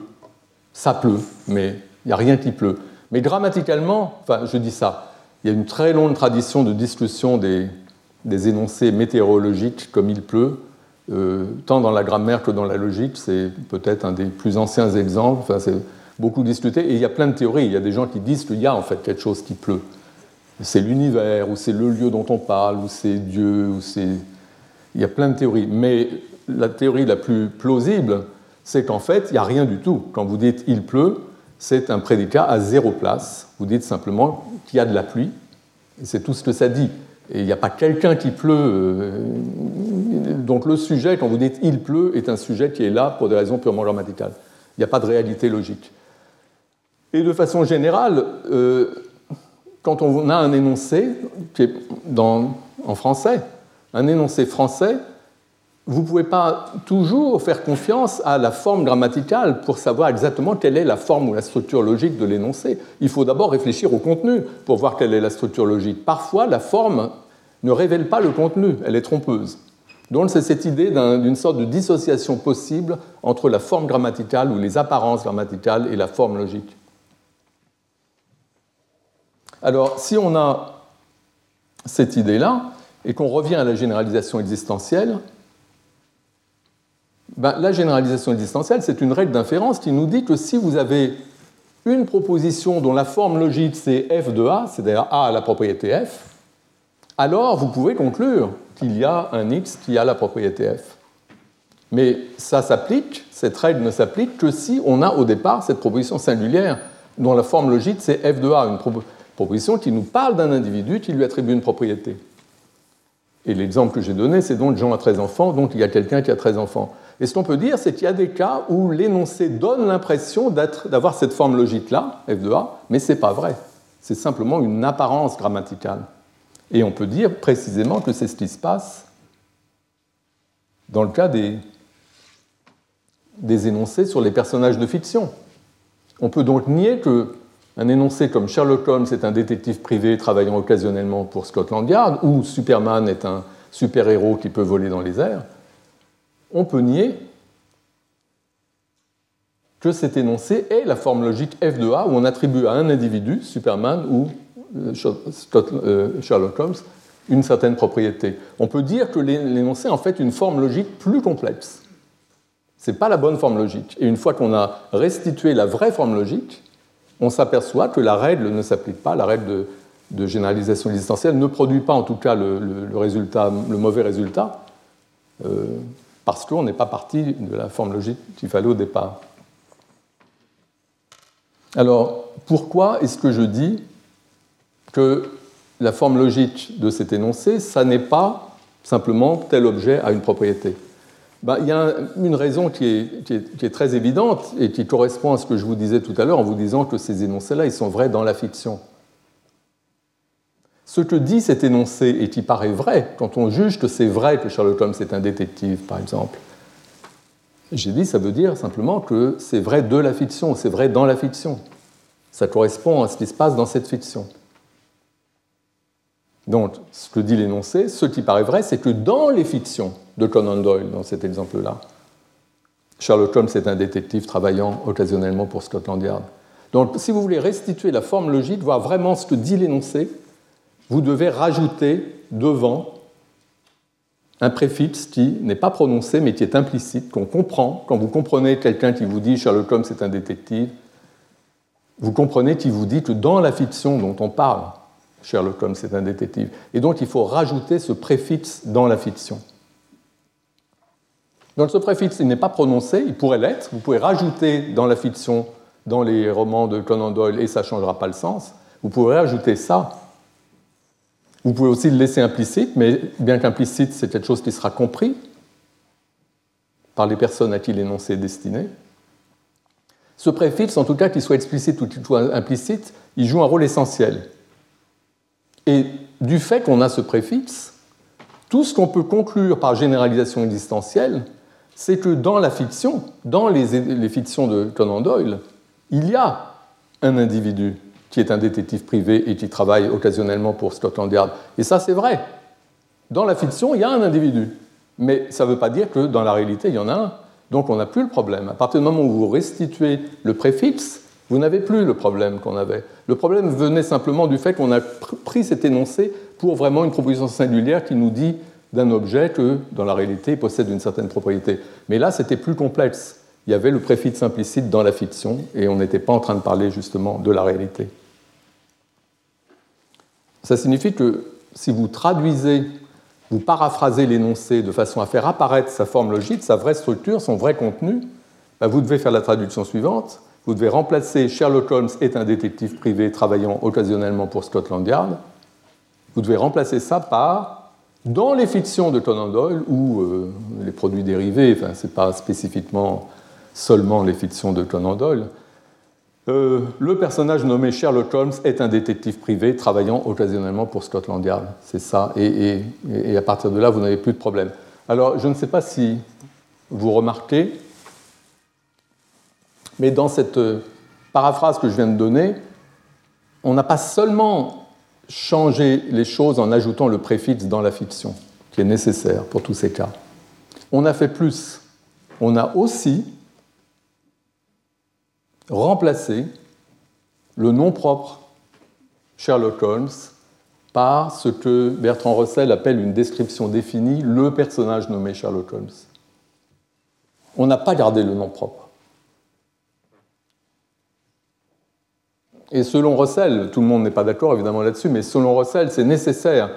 Speaker 2: Ça pleut, mais il n'y a rien qui pleut. Mais grammaticalement, enfin je dis ça, il y a une très longue tradition de discussion des, énoncés météorologiques comme il pleut, euh, tant dans la grammaire que dans la logique. C'est peut-être un des plus anciens exemples. Enfin, c'est beaucoup discuté. Et il y a plein de théories. Il y a des gens qui disent qu'il y a en fait quelque chose qui pleut. C'est l'univers, ou c'est le lieu dont on parle, ou c'est Dieu, ou c'est. Il y a plein de théories. Mais la théorie la plus plausible, c'est qu'en fait, il n'y a rien du tout. Quand vous dites il pleut, c'est un prédicat à zéro place. Vous dites simplement qu'il y a de la pluie, et c'est tout ce que ça dit. Et il n'y a pas quelqu'un qui pleut. Euh, donc le sujet, quand vous dites il pleut, est un sujet qui est là pour des raisons purement grammaticales. Il n'y a pas de réalité logique. Et de façon générale, euh, quand on a un énoncé, qui est en français, un énoncé français, vous ne pouvez pas toujours faire confiance à la forme grammaticale pour savoir exactement quelle est la forme ou la structure logique de l'énoncé. Il faut d'abord réfléchir au contenu pour voir quelle est la structure logique. Parfois, la forme ne révèle pas le contenu, elle est trompeuse. Donc c'est cette idée d'une sorte de dissociation possible entre la forme grammaticale ou les apparences grammaticales et la forme logique. Alors si on a cette idée-là et qu'on revient à la généralisation existentielle, ben, la généralisation existentielle, c'est une règle d'inférence qui nous dit que si vous avez une proposition dont la forme logique c'est f de a, c'est-à-dire a à la propriété f, alors vous pouvez conclure qu'il y a un x qui a la propriété f. Mais ça s'applique, cette règle ne s'applique que si on a au départ cette proposition singulière dont la forme logique c'est f de a, une proposition qui nous parle d'un individu qui lui attribue une propriété. Et l'exemple que j'ai donné, c'est donc Jean a 13 enfants, donc il y a quelqu'un qui a 13 enfants. Et ce qu'on peut dire, c'est qu'il y a des cas où l'énoncé donne l'impression d'avoir cette forme logique-là, f de a, mais ce n'est pas vrai. C'est simplement une apparence grammaticale. Et on peut dire précisément que c'est ce qui se passe dans le cas des, des énoncés sur les personnages de fiction. On peut donc nier qu'un énoncé comme Sherlock Holmes est un détective privé travaillant occasionnellement pour Scotland Yard, ou Superman est un super-héros qui peut voler dans les airs, on peut nier que cet énoncé est la forme logique f de a où on attribue à un individu, Superman ou euh, euh, Sherlock Holmes, une certaine propriété. On peut dire que l'énoncé est en fait une forme logique plus complexe. Ce n'est pas la bonne forme logique. Et une fois qu'on a restitué la vraie forme logique, on s'aperçoit que la règle ne s'applique pas, la règle de, généralisation existentielle ne produit pas en tout cas le, mauvais résultat. Euh, parce qu'on n'est pas parti de la forme logique qu'il fallait au départ. Alors, pourquoi est-ce que je dis que la forme logique de cet énoncé, ça n'est pas simplement tel objet a une propriété? Ben, Il y a une raison qui est, qui est, très évidente et qui correspond à ce que je vous disais tout à l'heure en vous disant que ces énoncés-là, ils sont vrais dans la fiction. Ce que dit cet énoncé et qui paraît vrai, quand on juge que c'est vrai que Sherlock Holmes est un détective, par exemple, j'ai dit ça veut dire simplement que c'est vrai de la fiction, c'est vrai dans la fiction. Ça correspond à ce qui se passe dans cette fiction. Donc, ce que dit l'énoncé, ce qui paraît vrai, c'est que dans les fictions de Conan Doyle, dans cet exemple-là, Sherlock Holmes est un détective travaillant occasionnellement pour Scotland Yard. Donc, si vous voulez restituer la forme logique, voir vraiment ce que dit l'énoncé, vous devez rajouter devant un préfixe qui n'est pas prononcé mais qui est implicite, qu'on comprend. Quand vous comprenez quelqu'un qui vous dit Sherlock Holmes est un détective, vous comprenez qu'il vous dit que dans la fiction dont on parle, Sherlock Holmes est un détective. Et donc il faut rajouter ce préfixe dans la fiction. Donc ce préfixe, il n'est pas prononcé, il pourrait l'être. Vous pouvez rajouter dans la fiction, dans les romans de Conan Doyle, et ça ne changera pas le sens. Vous pouvez rajouter ça vous pouvez aussi le laisser implicite, mais bien qu'implicite, c'est quelque chose qui sera compris par les personnes à qui l'énoncé est destiné. Ce préfixe, en tout cas, qu'il soit explicite ou qu'il soit implicite, il joue un rôle essentiel. Et du fait qu'on a ce préfixe, tout ce qu'on peut conclure par généralisation existentielle, c'est que dans la fiction, dans les, fictions de Conan Doyle, il y a un individu qui est un détective privé et qui travaille occasionnellement pour Scotland Yard. Et ça, c'est vrai. Dans la fiction, il y a un individu. Mais ça ne veut pas dire que dans la réalité, il y en a un. Donc on n'a plus le problème. À partir du moment où vous restituez le préfixe, vous n'avez plus le problème qu'on avait. Le problème venait simplement du fait qu'on a pris cet énoncé pour vraiment une proposition singulière qui nous dit d'un objet que, dans la réalité, il possède une certaine propriété. Mais là, c'était plus complexe. Il y avait le préfixe implicite dans la fiction et on n'était pas en train de parler justement de la réalité. Ça signifie que si vous traduisez, vous paraphrasez l'énoncé de façon à faire apparaître sa forme logique, sa vraie structure, son vrai contenu, ben, vous devez faire la traduction suivante. Vous devez remplacer Sherlock Holmes est un détective privé travaillant occasionnellement pour Scotland Yard. Vous devez remplacer ça par dans les fictions de Conan Doyle ou euh, les produits dérivés, enfin, ce n'est pas spécifiquement seulement les fictions de Conan Doyle, euh, le personnage nommé Sherlock Holmes est un détective privé travaillant occasionnellement pour Scotland Yard. C'est ça. Et, à partir de là, vous n'avez plus de problème. Alors, je ne sais pas si vous remarquez, mais dans cette euh, paraphrase que je viens de donner, on n'a pas seulement changé les choses en ajoutant le préfixe dans la fiction, qui est nécessaire pour tous ces cas. On a fait plus. On a aussi remplacer le nom propre Sherlock Holmes par ce que Bertrand Russell appelle une description définie, le personnage nommé Sherlock Holmes. On n'a pas gardé le nom propre. Et selon Russell, tout le monde n'est pas d'accord évidemment là-dessus, mais selon Russell, c'est nécessaire,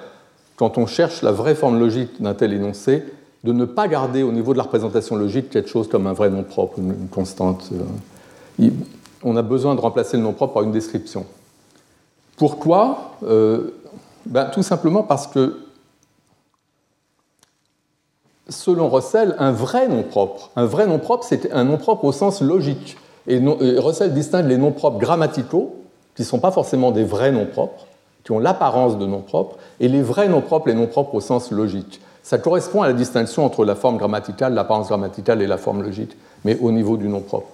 Speaker 2: quand on cherche la vraie forme logique d'un tel énoncé, de ne pas garder au niveau de la représentation logique quelque chose comme un vrai nom propre, une constante. Euh, on a besoin de remplacer le nom propre par une description. Pourquoi euh, ben, Tout simplement parce que, selon Russell, un vrai nom propre, un vrai nom propre, c'est un nom propre au sens logique. Et, Russell distingue les noms propres grammaticaux, qui ne sont pas forcément des vrais noms propres, qui ont l'apparence de noms propres, et les vrais noms propres, les noms propres au sens logique. Ça correspond à la distinction entre la forme grammaticale, l'apparence grammaticale et la forme logique, mais au niveau du nom propre.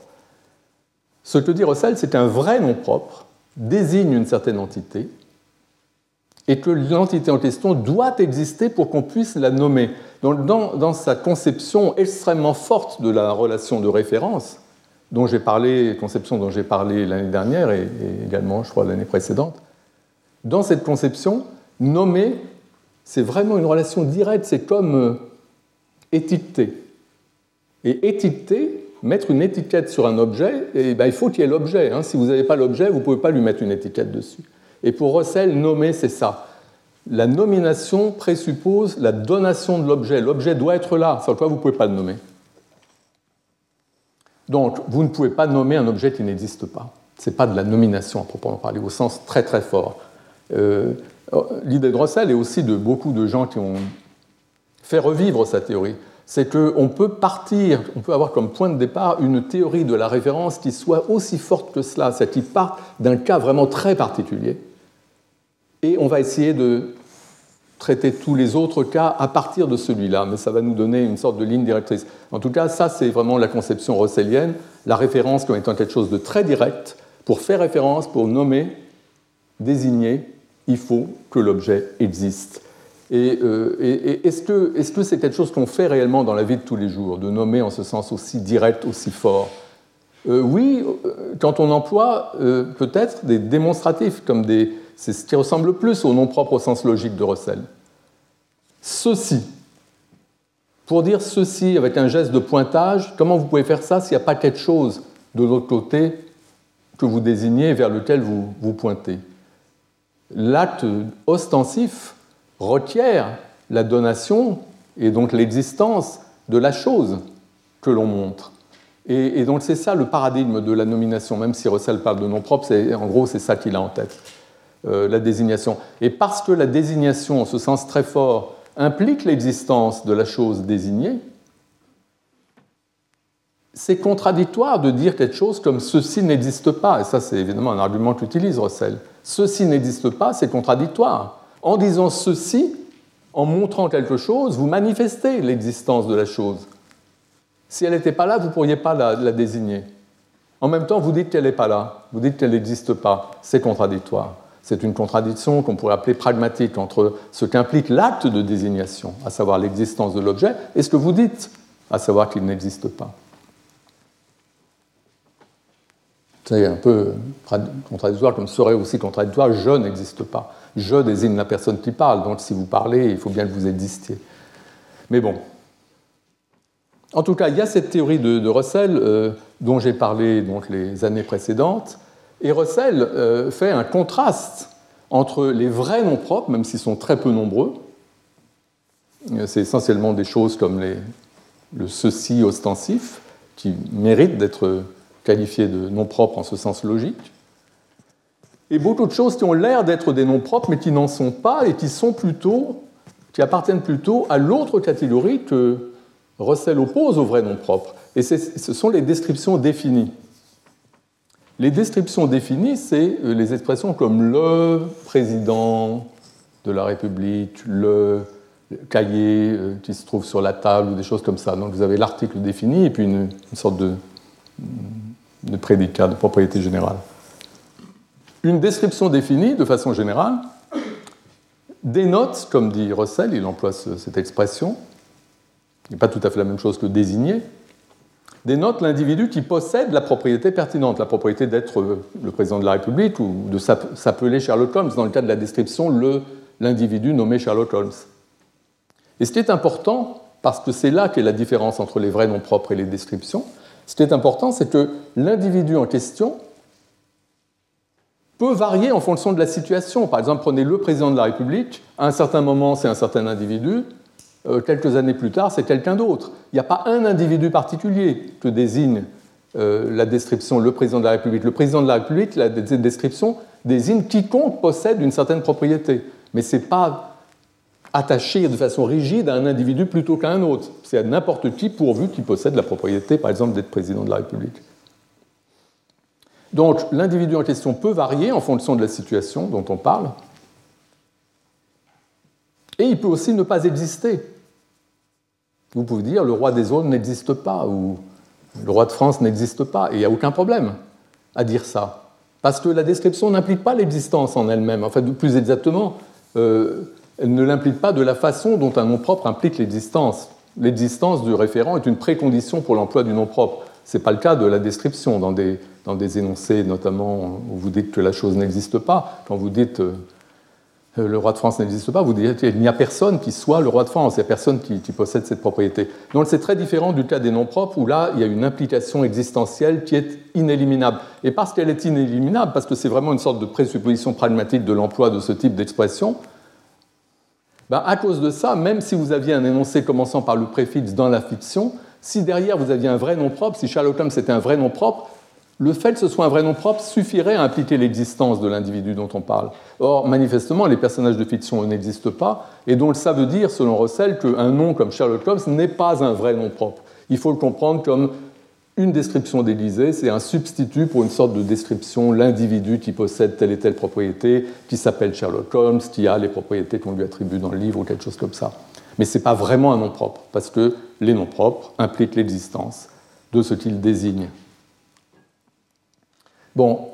Speaker 2: Ce que dit Russell, c'est qu'un vrai nom propre désigne une certaine entité et que l'entité en question doit exister pour qu'on puisse la nommer. Donc, dans, sa conception extrêmement forte de la relation de référence, dont j'ai parlé, conception dont j'ai parlé l'année dernière et, également, je crois, l'année précédente, dans cette conception, nommer, c'est vraiment une relation directe, c'est comme euh, étiqueter. Et étiqueter, mettre une étiquette sur un objet, et ben, il faut qu'il y ait l'objet. Hein. Si vous n'avez pas l'objet, vous ne pouvez pas lui mettre une étiquette dessus. Et pour Russell, nommer, c'est ça. La nomination présuppose la donation de l'objet. L'objet doit être là, sans quoi vous ne pouvez pas le nommer. Donc, vous ne pouvez pas nommer un objet qui n'existe pas. Ce n'est pas de la nomination à proprement parler, au sens très très fort. Euh, l'idée de Russell et aussi de beaucoup de gens qui ont fait revivre sa théorie c'est qu'on peut partir, on peut avoir comme point de départ une théorie de la référence qui soit aussi forte que cela, c'est qui part d'un cas vraiment très particulier, et on va essayer de traiter tous les autres cas à partir de celui-là, mais ça va nous donner une sorte de ligne directrice. En tout cas, ça c'est vraiment la conception russellienne, la référence comme étant quelque chose de très direct. Pour faire référence, pour nommer, désigner, il faut que l'objet existe. Euh, et, est-ce que c'est quelque chose qu'on fait réellement dans la vie de tous les jours, de nommer en ce sens aussi direct, aussi fort? Euh, Oui, euh, quand on emploie peut-être des démonstratifs, comme des, c'est ce qui ressemble plus au nom propre au sens logique de Russell. Ceci. Pour dire ceci avec un geste de pointage, comment vous pouvez faire ça s'il n'y a pas quelque chose de l'autre côté que vous désignez vers lequel vous, vous pointez? L'acte ostensif requiert la donation et donc l'existence de la chose que l'on montre. Et, donc c'est ça le paradigme de la nomination, même si Russell parle de nom propre, en gros c'est ça qu'il a en tête, euh, la désignation. Et parce que la désignation, en ce sens très fort, implique l'existence de la chose désignée, c'est contradictoire de dire quelque chose comme ceci n'existe pas. Et ça, c'est évidemment un argument qu'utilise Russell. Ceci n'existe pas, c'est contradictoire. En disant ceci, en montrant quelque chose, vous manifestez l'existence de la chose. Si elle n'était pas là, vous ne pourriez pas la, désigner. En même temps, vous dites qu'elle n'est pas là, vous dites qu'elle n'existe pas. C'est contradictoire. C'est une contradiction qu'on pourrait appeler pragmatique entre ce qu'implique l'acte de désignation, à savoir l'existence de l'objet, et ce que vous dites, à savoir qu'il n'existe pas. C'est un peu contradictoire, comme serait aussi contradictoire je n'existe pas. Je désigne la personne qui parle, donc si vous parlez, il faut bien que vous existiez. Mais bon. En tout cas, il y a cette théorie de, Russell euh, dont j'ai parlé donc, les années précédentes, et Russell euh, fait un contraste entre les vrais noms propres, même s'ils sont très peu nombreux, euh, c'est essentiellement des choses comme le ceci ostensif, qui méritent d'être qualifiés de noms propres en ce sens logique, et beaucoup de choses qui ont l'air d'être des noms propres, mais qui n'en sont pas et qui sont plutôt, qui appartiennent plutôt à l'autre catégorie que Russell oppose aux vrais noms propres. Et ce sont les descriptions définies. Les descriptions définies, c'est euh, les expressions comme le président de la République, le cahier euh, qui se trouve sur la table, ou des choses comme ça. Donc vous avez l'article défini et puis une, sorte de, de prédicat, de propriété générale une description définie de façon générale dénote, comme dit Russell, il emploie cette expression, n'est pas tout à fait la même chose que désigner, dénote l'individu qui possède la propriété pertinente, la propriété d'être le président de la République ou de s'appeler Sherlock Holmes, dans le cas de la description, l'individu nommé Sherlock Holmes. Et ce qui est important, parce que c'est là qu'est la différence entre les vrais noms propres et les descriptions, ce qui est important, c'est que l'individu en question peut varier en fonction de la situation. Par exemple, prenez le président de la République, à un certain moment c'est un certain individu, euh, quelques années plus tard c'est quelqu'un d'autre. Il n'y a pas un individu particulier que désigne euh, la description le président de la République. Le président de la République, la description désigne quiconque possède une certaine propriété. Mais ce n'est pas attaché de façon rigide à un individu plutôt qu'à un autre. C'est à n'importe qui pourvu qu'il possède la propriété, par exemple, d'être président de la République. Donc l'individu en question peut varier en fonction de la situation dont on parle, et il peut aussi ne pas exister. Vous pouvez dire le roi des zones n'existe pas, ou le roi de France n'existe pas, et il n'y a aucun problème à dire ça. Parce que la description n'implique pas l'existence en elle-même. En fait, plus exactement, euh, elle ne l'implique pas de la façon dont un nom propre implique l'existence. L'existence du référent est une précondition pour l'emploi du nom propre. Ce n'est pas le cas de la description dans des, dans des énoncés, notamment où vous dites que la chose n'existe pas. Quand vous dites euh, le roi de France n'existe pas, vous dites qu'il n'y a personne qui soit le roi de France, il n'y a personne qui, possède cette propriété. Donc c'est très différent du cas des noms propres où là, il y a une implication existentielle qui est inéliminable. Et parce qu'elle est inéliminable, parce que c'est vraiment une sorte de présupposition pragmatique de l'emploi de ce type d'expression, ben, à cause de ça, même si vous aviez un énoncé commençant par le préfixe dans la fiction, si derrière vous aviez un vrai nom propre, si Sherlock Holmes était un vrai nom propre, le fait que ce soit un vrai nom propre suffirait à impliquer l'existence de l'individu dont on parle. Or, manifestement, les personnages de fiction n'existent pas, et donc ça veut dire, selon Russell, qu'un nom comme Sherlock Holmes n'est pas un vrai nom propre. Il faut le comprendre comme une description d'Élysée, c'est un substitut pour une sorte de description, l'individu qui possède telle et telle propriété, qui s'appelle Sherlock Holmes, qui a les propriétés qu'on lui attribue dans le livre ou quelque chose comme ça. Mais ce n'est pas vraiment un nom propre, parce que les noms propres impliquent l'existence de ce qu'ils désignent. Bon,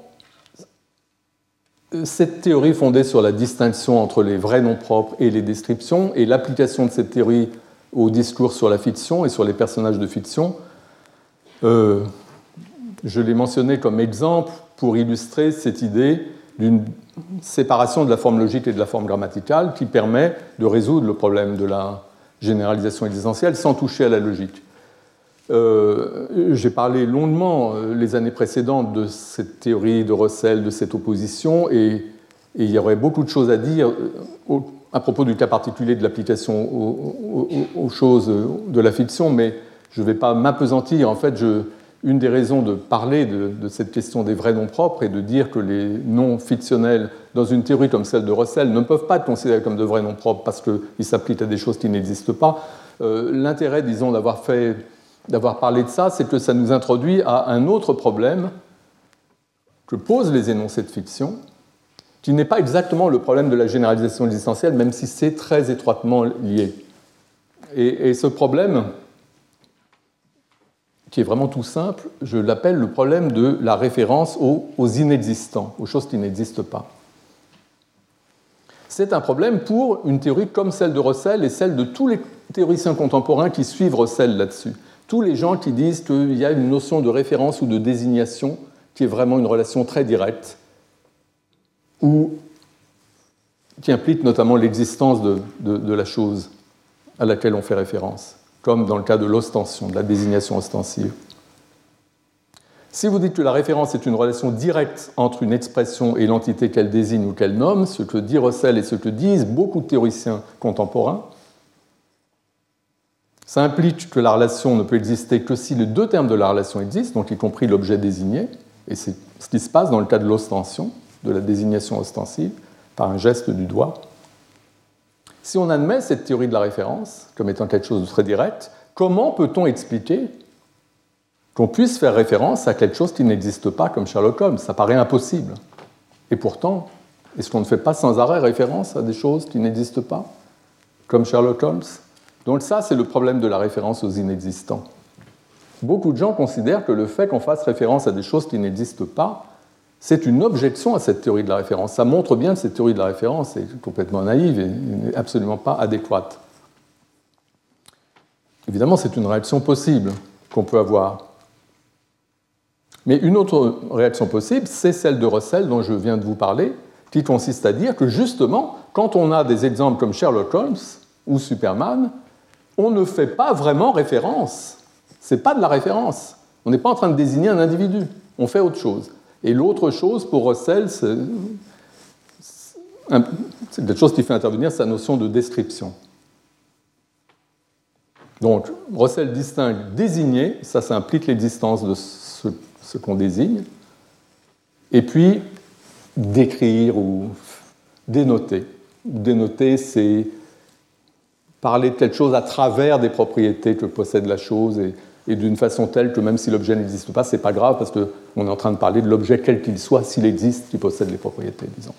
Speaker 2: cette théorie fondée sur la distinction entre les vrais noms propres et les descriptions, et l'application de cette théorie au discours sur la fiction et sur les personnages de fiction, euh, je l'ai mentionné comme exemple pour illustrer cette idée d'une séparation de la forme logique et de la forme grammaticale qui permet de résoudre le problème de la généralisation existentielle sans toucher à la logique. Euh, j'ai parlé longuement euh, les années précédentes de cette théorie de Russell, de cette opposition, et, il y aurait beaucoup de choses à dire euh, à propos du cas particulier de l'application aux, choses de la fiction, mais je ne vais pas m'apesantir. En fait, je, une des raisons de parler de, cette question des vrais noms propres est de dire que les noms fictionnels, dans une théorie comme celle de Russell, ne peuvent pas être considérés comme de vrais noms propres parce qu'ils s'appliquent à des choses qui n'existent pas. L'intérêt, disons, d'avoir parlé de ça, c'est que ça nous introduit à un autre problème que posent les énoncés de fiction, qui n'est pas exactement le problème de la généralisation existentielle, même si c'est très étroitement lié. Et, ce problème, qui est vraiment tout simple, je l'appelle le problème de la référence aux, inexistants, aux choses qui n'existent pas. C'est un problème pour une théorie comme celle de Russell et celle de tous les théoriciens contemporains qui suivent Russell là-dessus. Tous les gens qui disent qu'il y a une notion de référence ou de désignation qui est vraiment une relation très directe ou qui implique notamment l'existence de, la chose à laquelle on fait référence, comme dans le cas de l'ostension, de la désignation ostensive. Si vous dites que la référence est une relation directe entre une expression et l'entité qu'elle désigne ou qu'elle nomme, ce que dit Russell et ce que disent beaucoup de théoriciens contemporains, ça implique que la relation ne peut exister que si les deux termes de la relation existent, donc y compris l'objet désigné, et c'est ce qui se passe dans le cas de l'ostension, de la désignation ostensive, par un geste du doigt. Si on admet cette théorie de la référence comme étant quelque chose de très direct, comment peut-on expliquer qu'on puisse faire référence à quelque chose qui n'existe pas comme Sherlock Holmes? Ça paraît impossible. Et pourtant, est-ce qu'on ne fait pas sans arrêt référence à des choses qui n'existent pas, comme Sherlock Holmes? Donc ça, c'est le problème de la référence aux inexistants. Beaucoup de gens considèrent que le fait qu'on fasse référence à des choses qui n'existent pas c'est une objection à cette théorie de la référence. Ça montre bien que cette théorie de la référence est complètement naïve et absolument pas adéquate. Évidemment, c'est une réaction possible qu'on peut avoir. Mais une autre réaction possible, c'est celle de Russell dont je viens de vous parler, qui consiste à dire que justement, quand on a des exemples comme Sherlock Holmes ou Superman, on ne fait pas vraiment référence. Ce n'est pas de la référence. On n'est pas en train de désigner un individu. On fait autre chose. Et l'autre chose pour Russell, c'est quelque chose qui fait intervenir sa notion de description. Donc, Russell distingue désigner, ça, ça implique l'existence de ce, qu'on désigne, et puis décrire ou dénoter. Dénoter, c'est parler de quelque chose à travers des propriétés que possède la chose et d'une façon telle que même si l'objet n'existe pas, ce n'est pas grave parce qu'on est en train de parler de l'objet quel qu'il soit, s'il existe, qui possède les propriétés, disons.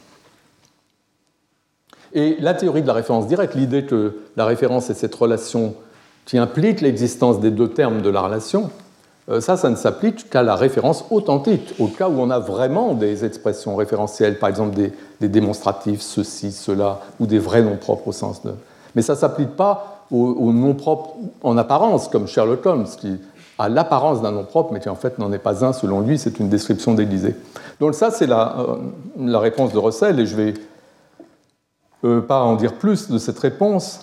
Speaker 2: Et la théorie de la référence directe, l'idée que la référence est cette relation qui implique l'existence des deux termes de la relation, euh, ça, ça ne s'applique qu'à la référence authentique, au cas où on a vraiment des expressions référentielles, par exemple des, des démonstratifs, ceci, cela, ou des vrais noms propres au sens de. Mais ça ne s'applique pas au, nom propre en apparence, comme Sherlock Holmes, qui a l'apparence d'un nom propre, mais qui en fait n'en est pas un, selon lui, c'est une description d'Élysée. Donc ça, c'est la, euh, réponse de Russell, et je vais euh, pas en dire plus de cette réponse,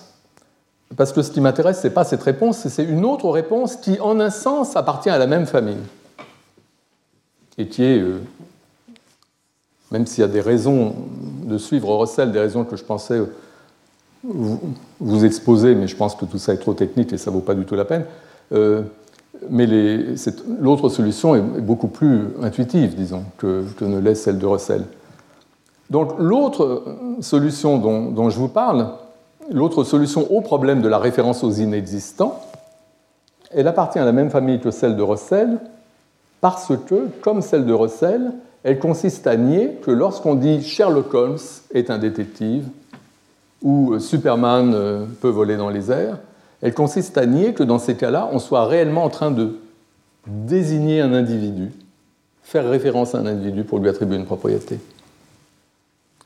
Speaker 2: parce que ce qui m'intéresse, ce n'est pas cette réponse, c'est une autre réponse qui, en un sens, appartient à la même famille, et qui est, euh, même s'il y a des raisons de suivre Russell, des raisons que je pensais vous, exposer, mais je pense que tout ça est trop technique et ça ne vaut pas du tout la peine. Euh, mais l'autre solution est beaucoup plus intuitive, disons, que, ne l'est celle de Russell. Donc l'autre solution dont, dont, je vous parle, l'autre solution au problème de la référence aux inexistants, elle appartient à la même famille que celle de Russell, parce que, comme celle de Russell, elle consiste à nier que lorsqu'on dit Sherlock Holmes est un détective, où euh, Superman euh, peut voler dans les airs, elle consiste à nier que dans ces cas-là, on soit réellement en train de désigner un individu, faire référence à un individu pour lui attribuer une propriété.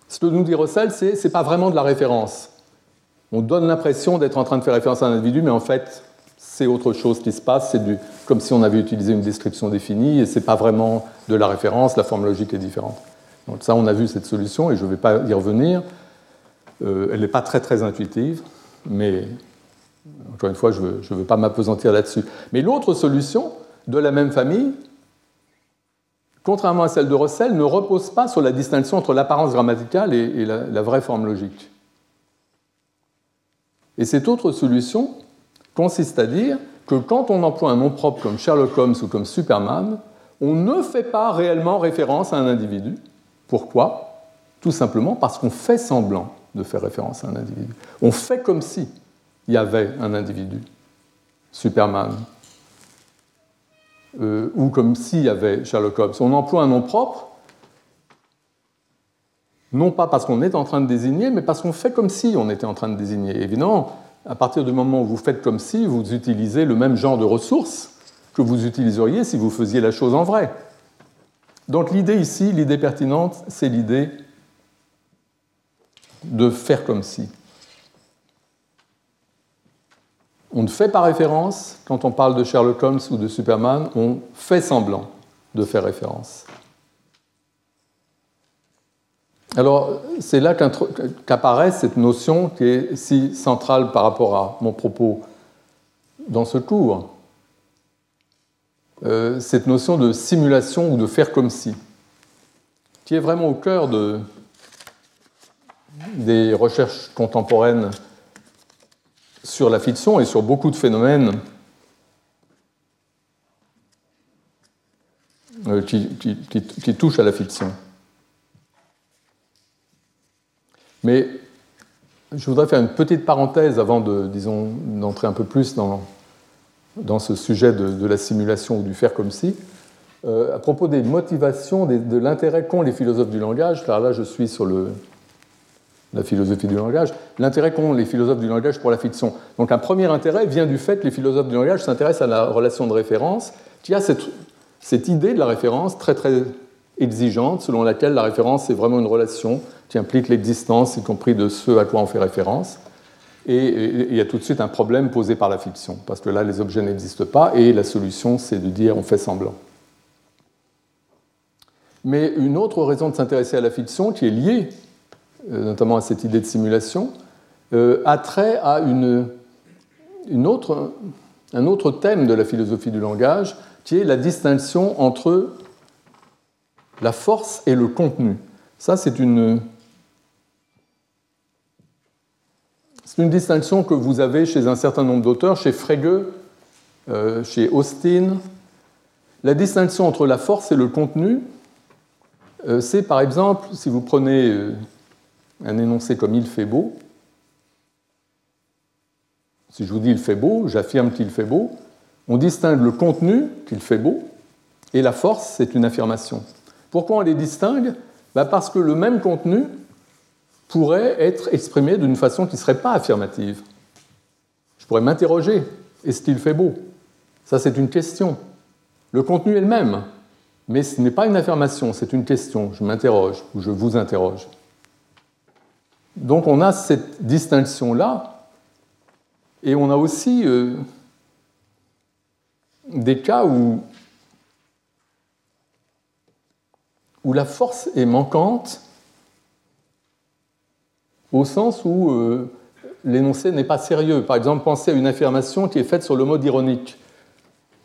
Speaker 2: Ce que nous dit Russell, c'est n'est pas vraiment de la référence. On donne l'impression d'être en train de faire référence à un individu, mais en fait, c'est autre chose qui se passe. C'est comme si on avait utilisé une description définie, et ce n'est pas vraiment de la référence, la forme logique est différente. Donc ça, on a vu cette solution, et je ne vais pas y revenir. Euh, elle n'est pas très très intuitive, mais encore une fois, je ne veux, pas m'apesantir là-dessus. Mais l'autre solution de la même famille, contrairement à celle de Russell, ne repose pas sur la distinction entre l'apparence grammaticale et, la, la, vraie forme logique. Et cette autre solution consiste à dire que quand on emploie un nom propre comme Sherlock Holmes ou comme Superman, on ne fait pas réellement référence à un individu. Pourquoi? Tout simplement parce qu'on fait semblant de faire référence à un individu. On fait comme si il y avait un individu, Superman, euh, ou comme s'il y avait Sherlock Holmes. On emploie un nom propre non pas parce qu'on est en train de désigner, mais parce qu'on fait comme si on était en train de désigner. Évidemment, à partir du moment où vous faites comme si, vous utilisez le même genre de ressources que vous utiliseriez si vous faisiez la chose en vrai. Donc l'idée ici, l'idée pertinente, c'est l'idée de faire comme si. On ne fait pas référence, quand on parle de Sherlock Holmes ou de Superman, on fait semblant de faire référence. Alors, c'est là qu'apparaît cette notion qui est si centrale par rapport à mon propos dans ce cours. Euh, cette notion de simulation ou de faire comme si, qui est vraiment au cœur de, des recherches contemporaines sur la fiction et sur beaucoup de phénomènes euh, qui, touchent à la fiction. Mais je voudrais faire une petite parenthèse avant de, disons, d'entrer un peu plus dans, dans ce sujet de, la simulation ou du faire comme si, euh, à propos des motivations, de l'intérêt qu'ont les philosophes du langage, car là je suis sur le, la philosophie du langage, l'intérêt qu'ont les philosophes du langage pour la fiction. Donc un premier intérêt vient du fait que les philosophes du langage s'intéressent à la relation de référence, qui a cette, idée de la référence très très exigeante, selon laquelle la référence est vraiment une relation qui implique l'existence, y compris de ce à quoi on fait référence. Et il y a tout de suite un problème posé par la fiction, parce que là, les objets n'existent pas, et la solution, c'est de dire on fait semblant. Mais une autre raison de s'intéresser à la fiction, qui est liée notamment à cette idée de simulation, euh, a trait à une, autre, un autre thème de la philosophie du langage, qui est la distinction entre la force et le contenu. Ça, c'est une, c'est une distinction que vous avez chez un certain nombre d'auteurs, chez Frege, euh, chez Austin. La distinction entre la force et le contenu, c'est par exemple, si vous prenez un énoncé comme il fait beau, si je vous dis il fait beau, j'affirme qu'il fait beau, on distingue le contenu qu'il fait beau et la force, c'est une affirmation. Pourquoi on les distingue? Bah, Parce que le même contenu pourrait être exprimé d'une façon qui ne serait pas affirmative. Je pourrais m'interroger, est-ce qu'il fait beau? Ça, c'est une question. Le contenu est le même, mais ce n'est pas une affirmation, c'est une question. Je m'interroge ou je vous interroge. Donc on a cette distinction-là, et on a aussi euh, des cas où, la force est manquante au sens où euh, l'énoncé n'est pas sérieux. Par exemple, pensez à une affirmation qui est faite sur le mode ironique.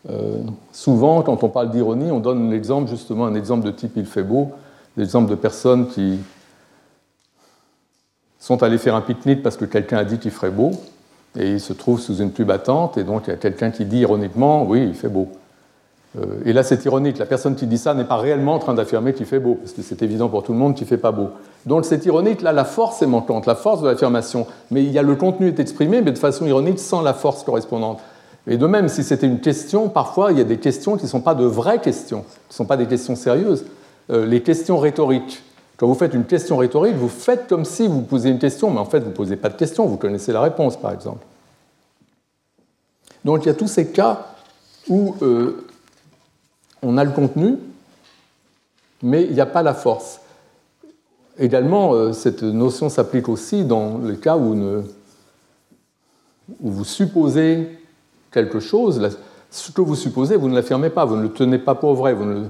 Speaker 2: Euh, souvent, quand on parle d'ironie, on donne l'exemple, justement, un exemple de type il fait beau, l'exemple de personnes qui, sont allés faire un pique-nique parce que quelqu'un a dit qu'il ferait beau, et ils se trouvent sous une pluie battante, et donc il y a quelqu'un qui dit ironiquement Oui, il fait beau. Euh, et là, c'est ironique. La personne qui dit ça n'est pas réellement en train d'affirmer qu'il fait beau, parce que c'est évident pour tout le monde qu'il ne fait pas beau. Donc c'est ironique. Là, la force est manquante, la force de l'affirmation. Mais il y a le contenu est exprimé, mais de façon ironique, sans la force correspondante. Et de même, si c'était une question, parfois, il y a des questions qui ne sont pas de vraies questions, qui ne sont pas des questions sérieuses. Euh, les questions rhétoriques, quand vous faites une question rhétorique, vous faites comme si vous posiez une question, mais en fait, vous ne posez pas de question, vous connaissez la réponse, par exemple. Donc il y a tous ces cas où euh, on a le contenu, mais il n'y a pas la force. Également, euh, cette notion s'applique aussi dans les cas où, vous supposez quelque chose. Ce que vous supposez, vous ne l'affirmez pas, vous ne le tenez pas pour vrai, le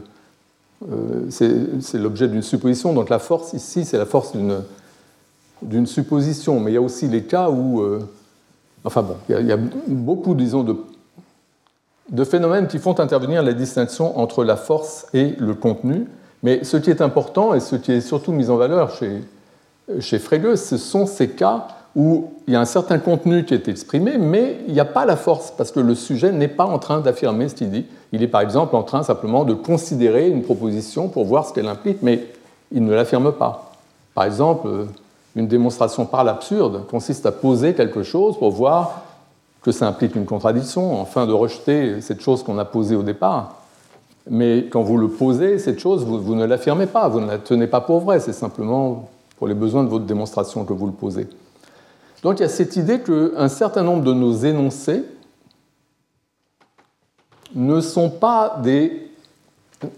Speaker 2: c'est l'objet d'une supposition. Donc la force ici, c'est la force d'une supposition. Mais il y a aussi les cas où. Euh, enfin bon, il y, a, beaucoup, disons, de, de, phénomènes qui font intervenir la distinction entre la force et le contenu. Mais ce qui est important et ce qui est surtout mis en valeur chez, chez Frege, ce sont ces cas où il y a un certain contenu qui est exprimé, mais il n'y a pas la force, parce que le sujet n'est pas en train d'affirmer ce qu'il dit. Il est par exemple en train simplement de considérer une proposition pour voir ce qu'elle implique, mais il ne l'affirme pas. Par exemple, une démonstration par l'absurde consiste à poser quelque chose pour voir que ça implique une contradiction, enfin de rejeter cette chose qu'on a posée au départ. Mais quand vous le posez, cette chose, vous, vous ne l'affirmez pas, vous ne la tenez pas pour vraie, c'est simplement pour les besoins de votre démonstration que vous le posez. Donc il y a cette idée qu'un certain nombre de nos énoncés ne sont pas des,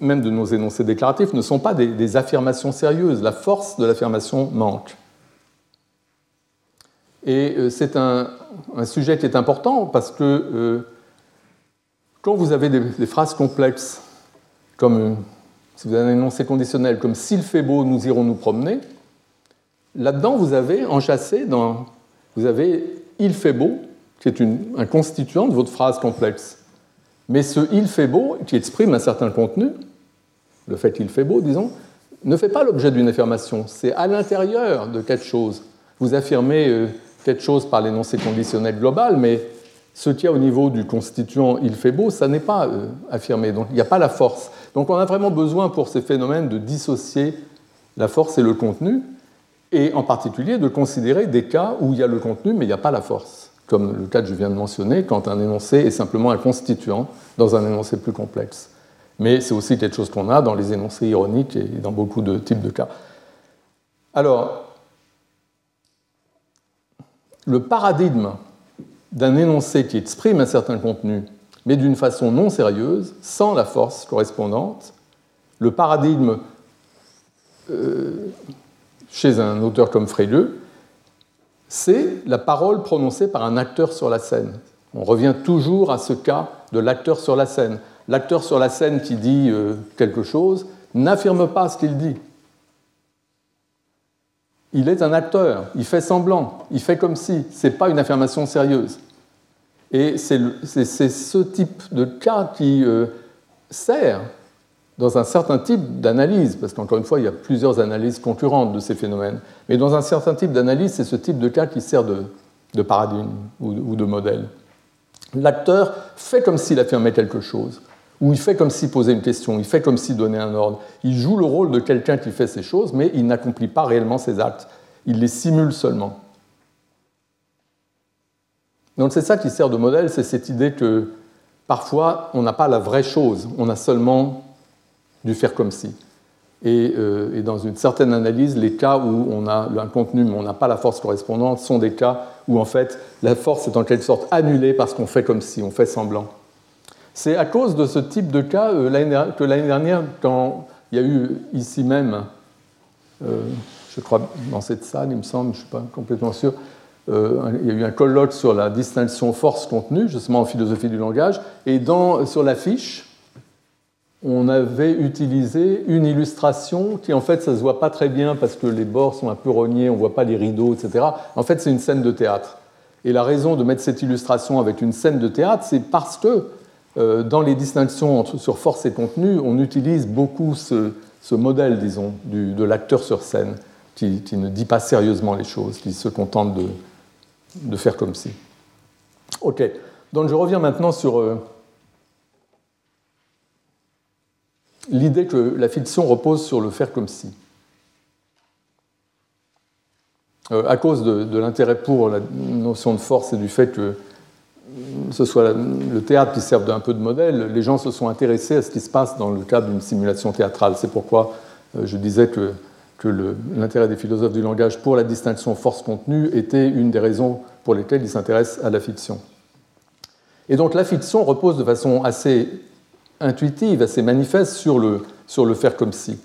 Speaker 2: même de nos énoncés déclaratifs, ne sont pas des, affirmations sérieuses. La force de l'affirmation manque. Et euh, c'est un, sujet qui est important parce que euh, quand vous avez des, phrases complexes, comme euh, si vous avez un énoncé conditionnel, comme s'il fait beau, nous irons nous promener, là-dedans vous avez enchâssé dans, vous avez il fait beau, qui est un constituant de votre phrase complexe. Mais ce il fait beau, qui exprime un certain contenu, le fait qu'il fait beau, disons, ne fait pas l'objet d'une affirmation. C'est à l'intérieur de quelque chose. Vous affirmez euh, quelque chose par l'énoncé conditionnel global, mais ce qu'il y a au niveau du constituant il fait beau, ça n'est pas euh, affirmé. Donc il n'y a pas la force. Donc on a vraiment besoin pour ces phénomènes de dissocier la force et le contenu, et en particulier de considérer des cas où il y a le contenu mais il n'y a pas la force comme le cas que je viens de mentionner, quand un énoncé est simplement un constituant dans un énoncé plus complexe. Mais c'est aussi quelque chose qu'on a dans les énoncés ironiques et dans beaucoup de types de cas. Alors, le paradigme d'un énoncé qui exprime un certain contenu, mais d'une façon non sérieuse, sans la force correspondante, le paradigme euh, chez un auteur comme Freylieu, c'est la parole prononcée par un acteur sur la scène. On revient toujours à ce cas de l'acteur sur la scène. L'acteur sur la scène qui dit euh, quelque chose n'affirme pas ce qu'il dit. Il est un acteur, il fait semblant, il fait comme si, ce n'est pas une affirmation sérieuse. Et c'est ce type de cas qui euh, sert dans un certain type d'analyse, parce qu'encore une fois, il y a plusieurs analyses concurrentes de ces phénomènes, mais dans un certain type d'analyse, c'est ce type de cas qui sert de, paradigme ou, de modèle. L'acteur fait comme s'il affirmait quelque chose, ou il fait comme s'il posait une question, il fait comme s'il donnait un ordre. Il joue le rôle de quelqu'un qui fait ces choses, mais il n'accomplit pas réellement ses actes. Il les simule seulement. Donc c'est ça qui sert de modèle, c'est cette idée que parfois on n'a pas la vraie chose, on a seulement du faire comme si. Euh, et, dans une certaine analyse, les cas où on a un contenu mais on n'a pas la force correspondante sont des cas où en fait la force est en quelque sorte annulée parce qu'on fait comme si, on fait semblant. C'est à cause de ce type de cas euh, que l'année dernière, quand il y a eu ici même, euh, je crois dans cette salle, il me semble, je ne suis pas complètement sûr, il y a eu un colloque sur la distinction force-contenu, justement en philosophie du langage, et dans, sur l'affiche, on avait utilisé une illustration qui, en fait, ça se voit pas très bien parce que les bords sont un peu rognés, on ne voit pas les rideaux, etc. En fait, c'est une scène de théâtre. Et la raison de mettre cette illustration avec une scène de théâtre, c'est parce que euh, dans les distinctions sur force et contenu, on utilise beaucoup ce, modèle, disons, de l'acteur sur scène, qui, ne dit pas sérieusement les choses, qui se contente de, faire comme si. Ok, donc je reviens maintenant sur... Euh, l'idée que la fiction repose sur le faire comme si. Euh, à cause de, l'intérêt pour la notion de force et du fait que ce soit le théâtre qui serve d'un peu de modèle, les gens se sont intéressés à ce qui se passe dans le cadre d'une simulation théâtrale. C'est pourquoi euh, je disais que, l'intérêt des philosophes du langage pour la distinction force-contenu était une des raisons pour lesquelles ils s'intéressent à la fiction. Et donc la fiction repose de façon assez intuitive, assez manifeste sur le, sur le faire comme si.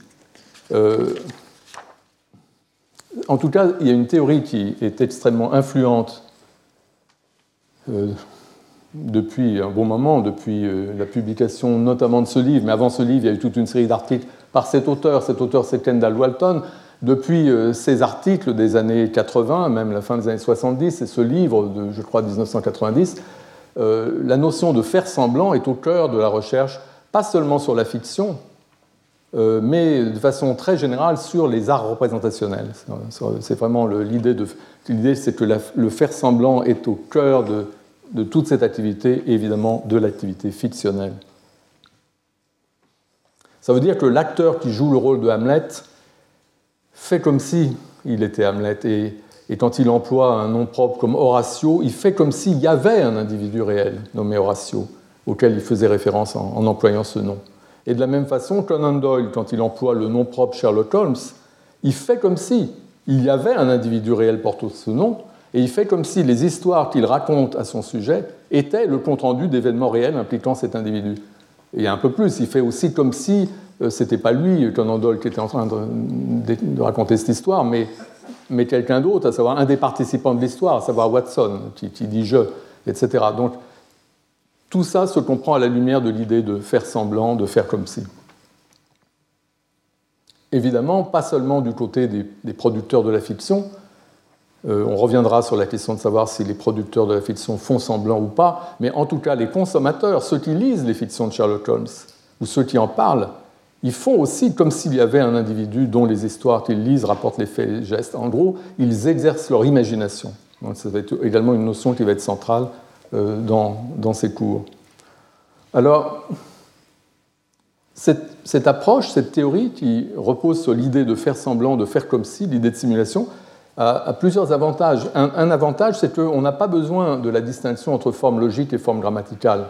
Speaker 2: Euh, en tout cas, il y a une théorie qui est extrêmement influente euh, depuis un bon moment, depuis euh, la publication notamment de ce livre, mais avant ce livre, il y a eu toute une série d'articles par cet auteur. Cet auteur, c'est Kendall Walton. Depuis ces articles des années 80, même la fin des années 70, et ce livre de, je crois, 1990, euh, la notion de faire semblant est au cœur de la recherche, pas seulement sur la fiction, euh, mais de façon très générale sur les arts représentationnels. C'est vraiment l'idée, l'idée c'est que le faire semblant est au cœur de, toute cette activité, et évidemment de l'activité fictionnelle. Ça veut dire que l'acteur qui joue le rôle de Hamlet fait comme si il était Hamlet et et quand il emploie un nom propre comme Horatio, il fait comme s'il y avait un individu réel nommé Horatio, auquel il faisait référence en, employant ce nom. Et de la même façon, Conan Doyle, quand il emploie le nom propre Sherlock Holmes, il fait comme si il y avait un individu réel portant ce nom, et il fait comme si les histoires qu'il raconte à son sujet étaient le compte-rendu d'événements réels impliquant cet individu. Et un peu plus, il fait aussi comme si euh, c'était pas lui, Conan Doyle, qui était en train de, raconter cette histoire, mais, mais quelqu'un d'autre, à savoir un des participants de l'histoire, à savoir Watson, qui, dit je, etc. Donc tout ça se comprend à la lumière de l'idée de faire semblant, de faire comme si. Évidemment, pas seulement du côté des, producteurs de la fiction, euh, on reviendra sur la question de savoir si les producteurs de la fiction font semblant ou pas, mais en tout cas, les consommateurs, ceux qui lisent les fictions de Sherlock Holmes, ou ceux qui en parlent, ils font aussi comme s'il y avait un individu dont les histoires qu'ils lisent rapportent les faits et les gestes. En gros, ils exercent leur imagination. Donc, ça va être également une notion qui va être centrale euh, dans, ces cours. Alors, cette, cette, approche, cette théorie qui repose sur l'idée de faire semblant, de faire comme si, l'idée de simulation, a, plusieurs avantages. Un, avantage, c'est qu'on n'a pas besoin de la distinction entre forme logique et forme grammaticale.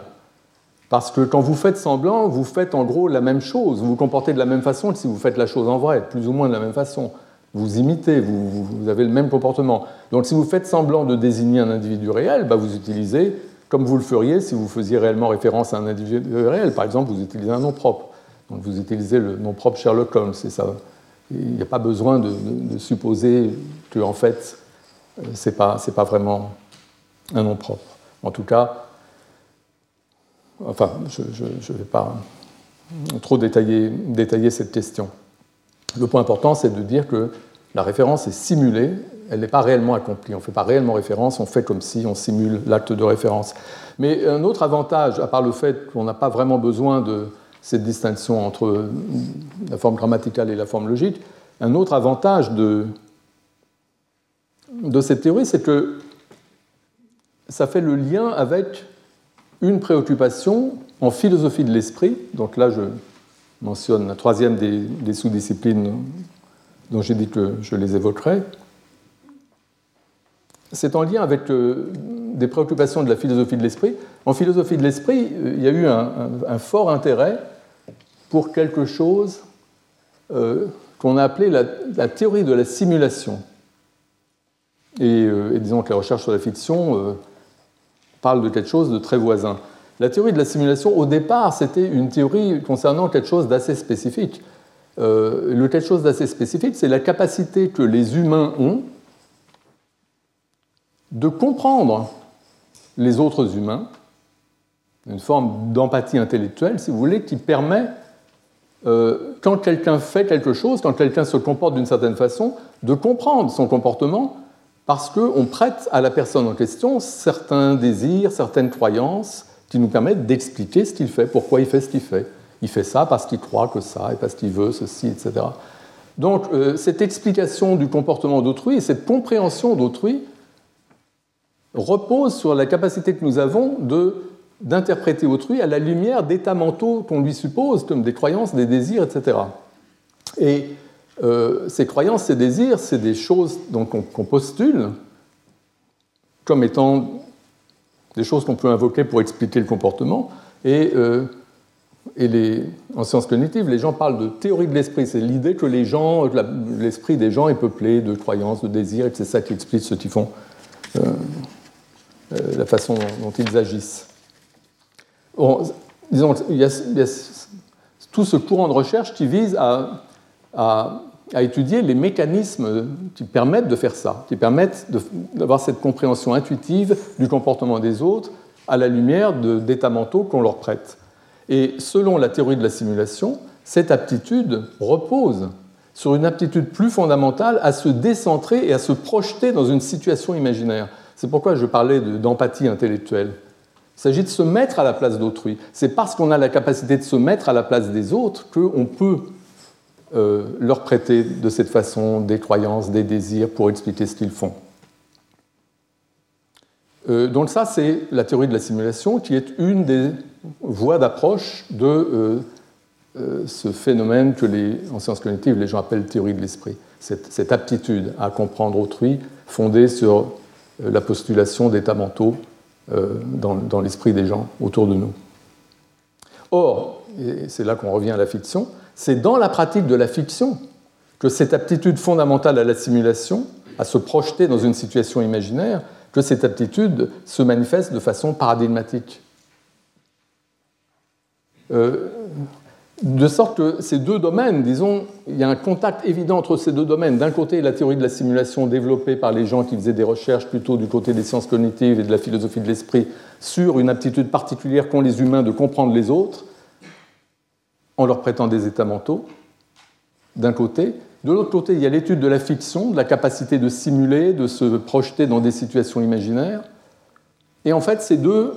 Speaker 2: Parce que quand vous faites semblant, vous faites en gros la même chose, vous vous comportez de la même façon que si vous faites la chose en vrai, plus ou moins de la même façon. Vous imitez, vous, avez le même comportement. Donc si vous faites semblant de désigner un individu réel, bah, vous utilisez comme vous le feriez si vous faisiez réellement référence à un individu réel. Par exemple, vous utilisez un nom propre. Donc vous utilisez le nom propre Sherlock Holmes, c'est ça il n'y a pas besoin de, supposer que, en fait, euh, ce n'est pas, pas, vraiment un nom propre. En tout cas, enfin, je ne vais pas trop détailler, cette question. Le point important, c'est de dire que la référence est simulée, elle n'est pas réellement accomplie. On ne fait pas réellement référence, on fait comme si on simule l'acte de référence. Mais un autre avantage, à part le fait qu'on n'a pas vraiment besoin de, cette distinction entre la forme grammaticale et la forme logique. Un autre avantage de cette théorie, c'est que ça fait le lien avec une préoccupation en philosophie de l'esprit. Donc là, je mentionne la troisième des, sous-disciplines dont j'ai dit que je les évoquerai. C'est en lien avec euh, des préoccupations de la philosophie de l'esprit. En philosophie de l'esprit, il y a eu un fort intérêt pour quelque chose euh, qu'on a appelé la, théorie de la simulation. Euh, et, disons que la recherche sur la fiction euh, parle de quelque chose de très voisin. La théorie de la simulation, au départ, c'était une théorie concernant quelque chose d'assez spécifique. le quelque chose d'assez spécifique, c'est la capacité que les humains ont de comprendre les autres humains, une forme d'empathie intellectuelle, si vous voulez, qui permet euh, quand quelqu'un fait quelque chose, quand quelqu'un se comporte d'une certaine façon, de comprendre son comportement parce qu'on prête à la personne en question certains désirs, certaines croyances qui nous permettent d'expliquer ce qu'il fait, pourquoi il fait ce qu'il fait. Il fait ça parce qu'il croit que ça et parce qu'il veut ceci, etc. Donc euh, cette explication du comportement d'autrui et cette compréhension d'autrui repose sur la capacité que nous avons d'interpréter autrui à la lumière d'états mentaux qu'on lui suppose, comme des croyances, des désirs, etc. Et euh, ces croyances, ces désirs, c'est des choses qu'on postule comme étant des choses qu'on peut invoquer pour expliquer le comportement. Et, euh, en sciences cognitives, les gens parlent de théorie de l'esprit. C'est l'idée que l'esprit des gens est peuplé de croyances, de désirs, et que c'est ça qui explique ce qu'ils font, euh, la façon dont ils agissent disons, il y, a, tout ce courant de recherche qui vise à, à, étudier les mécanismes qui permettent de faire ça, qui permettent d'avoir cette compréhension intuitive du comportement des autres à la lumière d'états mentaux qu'on leur prête. Et selon la théorie de la simulation, cette aptitude repose sur une aptitude plus fondamentale à se décentrer et à se projeter dans une situation imaginaire. C'est pourquoi je parlais d'empathie intellectuelle. Il s'agit de se mettre à la place d'autrui. C'est parce qu'on a la capacité de se mettre à la place des autres qu'on peut euh, leur prêter de cette façon des croyances, des désirs pour expliquer ce qu'ils font. Euh, donc ça, c'est la théorie de la simulation qui est une des voies d'approche de euh, ce phénomène que les, en sciences cognitives les gens appellent théorie de l'esprit. Cette, aptitude à comprendre autrui fondée sur la postulation d'états mentaux euh, dans, l'esprit des gens autour de nous. Or, et c'est là qu'on revient à la fiction, c'est dans la pratique de la fiction que cette aptitude fondamentale à la simulation, à se projeter dans une situation imaginaire, que cette aptitude se manifeste de façon paradigmatique. Euh, de sorte que ces deux domaines, disons, il y a un contact évident entre ces deux domaines. D'un côté, la théorie de la simulation développée par les gens qui faisaient des recherches plutôt du côté des sciences cognitives et de la philosophie de l'esprit sur une aptitude particulière qu'ont les humains de comprendre les autres en leur prêtant des états mentaux, d'un côté. De l'autre côté, il y a l'étude de la fiction, de la capacité de simuler, de se projeter dans des situations imaginaires. Et en fait, ces deux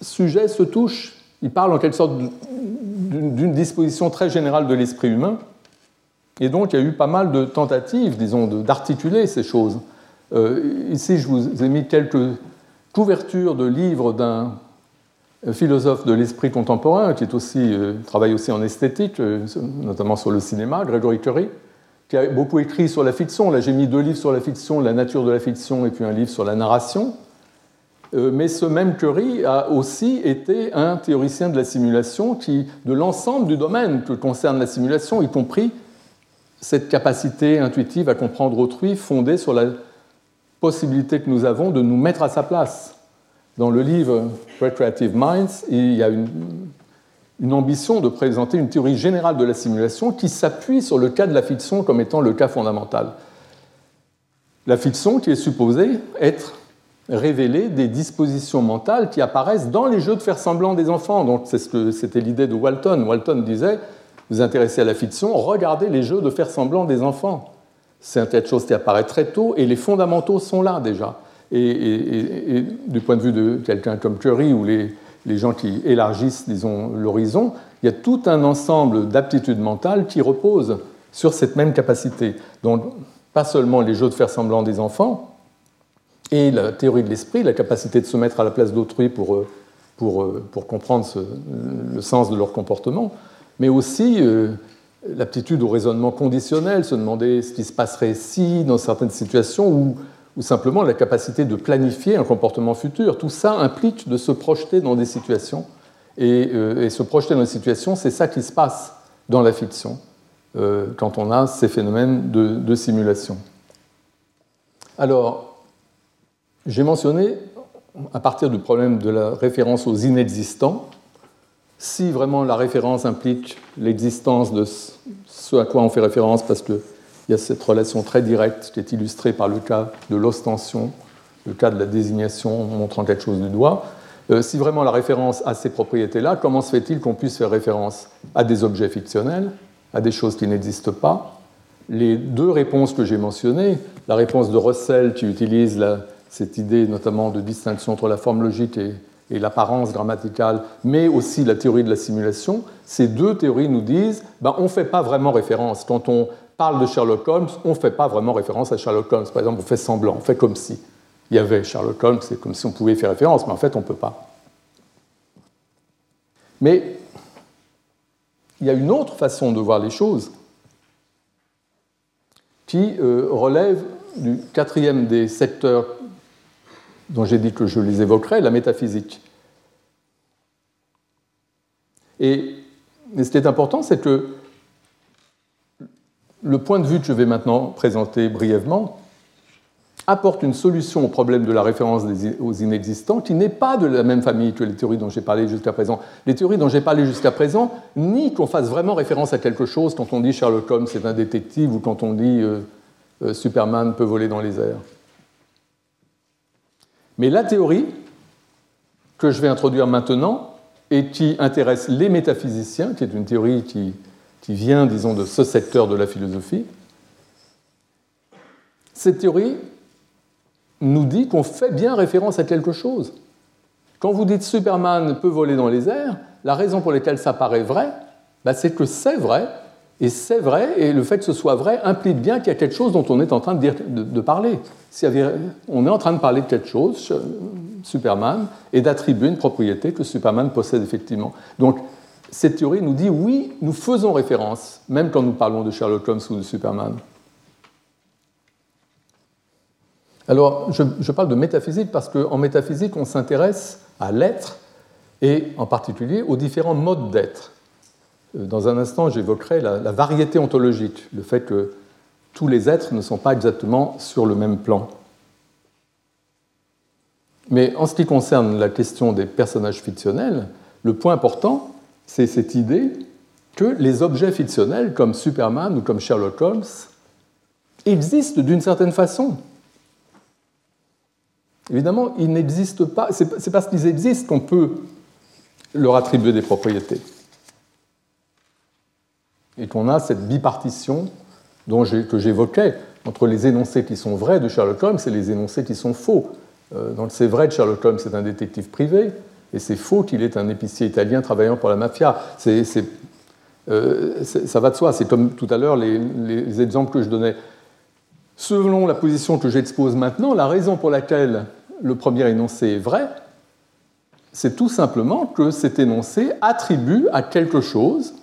Speaker 2: sujets se touchent. Ils parlent en quelque sorte d'une disposition très générale de l'esprit humain. Et donc, il y a eu pas mal de tentatives, disons, d'articuler ces choses. Euh, ici, je vous ai mis quelques couvertures de livres d'un philosophe de l'esprit contemporain qui euh, travaille aussi en esthétique, euh, notamment sur le cinéma, Gregory Curry, qui a beaucoup écrit sur la fiction. Là, j'ai mis deux livres sur la fiction, La nature de la fiction, et puis un livre sur la narration. Euh, mais ce même Curry a aussi été un théoricien de la simulation qui, de l'ensemble du domaine que concerne la simulation, y compris cette capacité intuitive à comprendre autrui fondée sur la possibilité que nous avons de nous mettre à sa place. Dans le livre Recreative Minds, il y a une, ambition de présenter une théorie générale de la simulation qui s'appuie sur le cas de la fiction comme étant le cas fondamental. La fiction qui est supposée être révéler des dispositions mentales qui apparaissent dans les jeux de faire semblant des enfants. Donc c'était l'idée de Walton. Walton disait, vous intéressez à la fiction, regardez les jeux de faire semblant des enfants. C'est quelque chose qui apparaît très tôt et les fondamentaux sont là déjà. Et, du point de vue de quelqu'un comme Curry ou les, gens qui élargissent, disons, l'horizon, il y a tout un ensemble d'aptitudes mentales qui reposent sur cette même capacité. Donc, pas seulement les jeux de faire semblant des enfants, et la théorie de l'esprit, la capacité de se mettre à la place d'autrui pour, euh, euh, comprendre le sens de leur comportement, mais aussi euh, l'aptitude au raisonnement conditionnel, se demander ce qui se passerait si dans certaines situations, ou, ou simplement la capacité de planifier un comportement futur. Tout ça implique de se projeter dans des situations, et, et se projeter dans des situations, c'est ça qui se passe dans la fiction, quand on a ces phénomènes de, de simulation. Alors, j'ai mentionné, à partir du problème de la référence aux inexistants, si vraiment la référence implique l'existence de ce à quoi on fait référence, parce qu'il y a cette relation très directe qui est illustrée par le cas de l'ostension, le cas de la désignation montrant quelque chose du doigt, euh, si vraiment la référence a ces propriétés-là, comment se fait-il qu'on puisse faire référence à des objets fictionnels, à des choses qui n'existent pas? Les deux réponses que j'ai mentionnées, la réponse de Russell qui utilise cette idée notamment de distinction entre la forme logique et, l'apparence grammaticale, mais aussi la théorie de la simulation, ces deux théories nous disent ben, on ne fait pas vraiment référence. Quand on parle de Sherlock Holmes, on ne fait pas vraiment référence à Sherlock Holmes. Par exemple, on fait semblant, on fait comme si il y avait Sherlock Holmes, c'est comme si on pouvait faire référence, mais en fait, on ne peut pas. Mais il y a une autre façon de voir les choses qui euh, relève du quatrième des secteurs dont j'ai dit que je les évoquerai, la métaphysique. Et, ce qui est important, c'est que le point de vue que je vais maintenant présenter brièvement apporte une solution au problème de la référence aux inexistants qui n'est pas de la même famille que les théories dont j'ai parlé jusqu'à présent. Les théories dont j'ai parlé jusqu'à présent, ni qu'on fasse vraiment référence à quelque chose quand on dit Sherlock Holmes c'est un détective ou quand on dit euh, euh, Superman peut voler dans les airs. Mais la théorie que je vais introduire maintenant et qui intéresse les métaphysiciens, qui est une théorie qui, vient, disons, de ce secteur de la philosophie, cette théorie nous dit qu'on fait bien référence à quelque chose. Quand vous dites Superman peut voler dans les airs, la raison pour laquelle ça paraît vrai, bah, c'est que c'est vrai, et c'est vrai, et le fait que ce soit vrai implique bien qu'il y a quelque chose dont on est en train de, dire, de, parler. on est en train de parler de quelque chose, Superman, et d'attribuer une propriété que Superman possède effectivement. Donc, cette théorie nous dit oui, nous faisons référence, même quand nous parlons de Sherlock Holmes ou de Superman. Alors, je, parle de métaphysique parce qu'en métaphysique, on s'intéresse à l'être et en particulier aux différents modes d'être. Euh, dans un instant, j'évoquerai la, variété ontologique, le fait que tous les êtres ne sont pas exactement sur le même plan. Mais en ce qui concerne la question des personnages fictionnels, le point important, c'est cette idée que les objets fictionnels, comme Superman ou comme Sherlock Holmes, existent d'une certaine façon. Évidemment, ils n'existent pas, c'est parce qu'ils existent qu'on peut leur attribuer des propriétés. Et qu'on a cette bipartition que j'évoquais entre les énoncés qui sont vrais de Sherlock Holmes et les énoncés qui sont faux. Euh, donc c'est vrai que Sherlock Holmes est un détective privé, et c'est faux qu'il est un épicier italien travaillant pour la mafia. Euh, ça va de soi. C'est comme tout à l'heure les, les, exemples que je donnais. Selon la position que j'expose maintenant, la raison pour laquelle le premier énoncé est vrai, c'est tout simplement que cet énoncé attribue à quelque chose,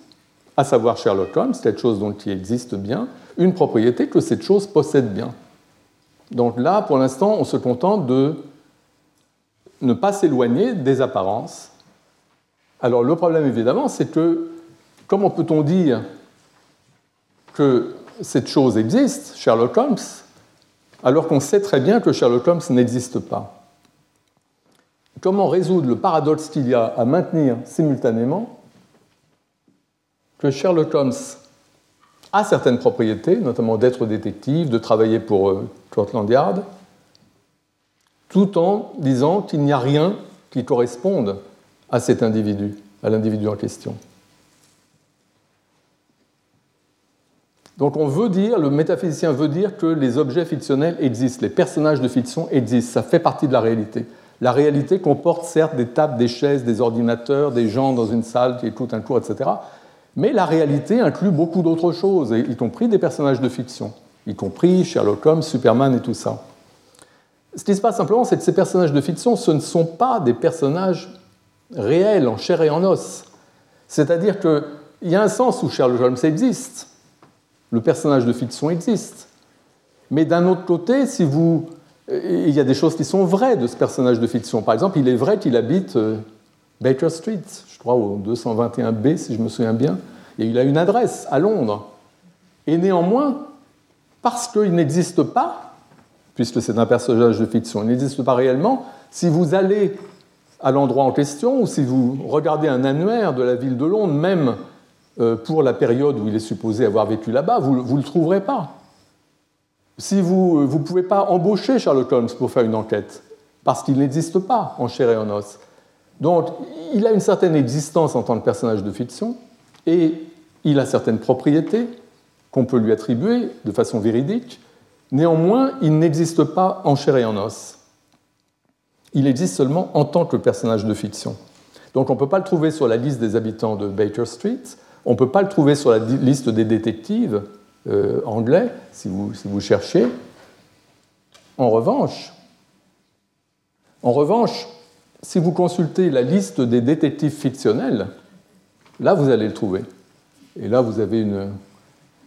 Speaker 2: à savoir Sherlock Holmes, quelque chose dont il existe bien, une propriété que cette chose possède bien. Donc là, pour l'instant, on se contente de ne pas s'éloigner des apparences. Alors le problème, évidemment, c'est que comment peut-on dire que cette chose existe, Sherlock Holmes, alors qu'on sait très bien que Sherlock Holmes n'existe pas? Comment résoudre le paradoxe qu'il y a à maintenir simultanément que Sherlock Holmes a certaines propriétés, notamment d'être détective, de travailler pour euh, Scotland Yard, tout en disant qu'il n'y a rien qui corresponde à cet individu, à l'individu en question. Donc on veut dire, le métaphysicien veut dire que les objets fictionnels existent, les personnages de fiction existent, ça fait partie de la réalité. La réalité comporte certes des tables, des chaises, des ordinateurs, des gens dans une salle qui écoutent un cours, etc. Mais la réalité inclut beaucoup d'autres choses, y compris des personnages de fiction, y compris Sherlock Holmes, Superman et tout ça. Ce qui se passe simplement, c'est que ces personnages de fiction, ce ne sont pas des personnages réels, en chair et en os. C'est-à-dire qu'il y a un sens où Sherlock Holmes existe, le personnage de fiction existe. Mais d'un autre côté, si il y a des choses qui sont vraies de ce personnage de fiction. Par exemple, il est vrai qu'il habite euh, Baker Street, je crois au 221B si je me souviens bien, et il a une adresse à Londres. Et néanmoins, parce qu'il n'existe pas, puisque c'est un personnage de fiction, il n'existe pas réellement, si vous allez à l'endroit en question, ou si vous regardez un annuaire de la ville de Londres, même euh, pour la période où il est supposé avoir vécu là-bas, vous ne le trouverez pas. Si vous ne pouvez pas embaucher Sherlock Holmes pour faire une enquête, parce qu'il n'existe pas en chair et en os. Donc, il a une certaine existence en tant que personnage de fiction, et il a certaines propriétés qu'on peut lui attribuer de façon véridique. Néanmoins, il n'existe pas en chair et en os. Il existe seulement en tant que personnage de fiction. Donc on ne peut pas le trouver sur la liste des habitants de Baker Street, on ne peut pas le trouver sur la liste des détectives euh, anglais, si vous, si vous cherchez. En revanche, en revanche, si vous consultez la liste des détectives fictionnels, là, vous allez le trouver. Et là, vous avez une,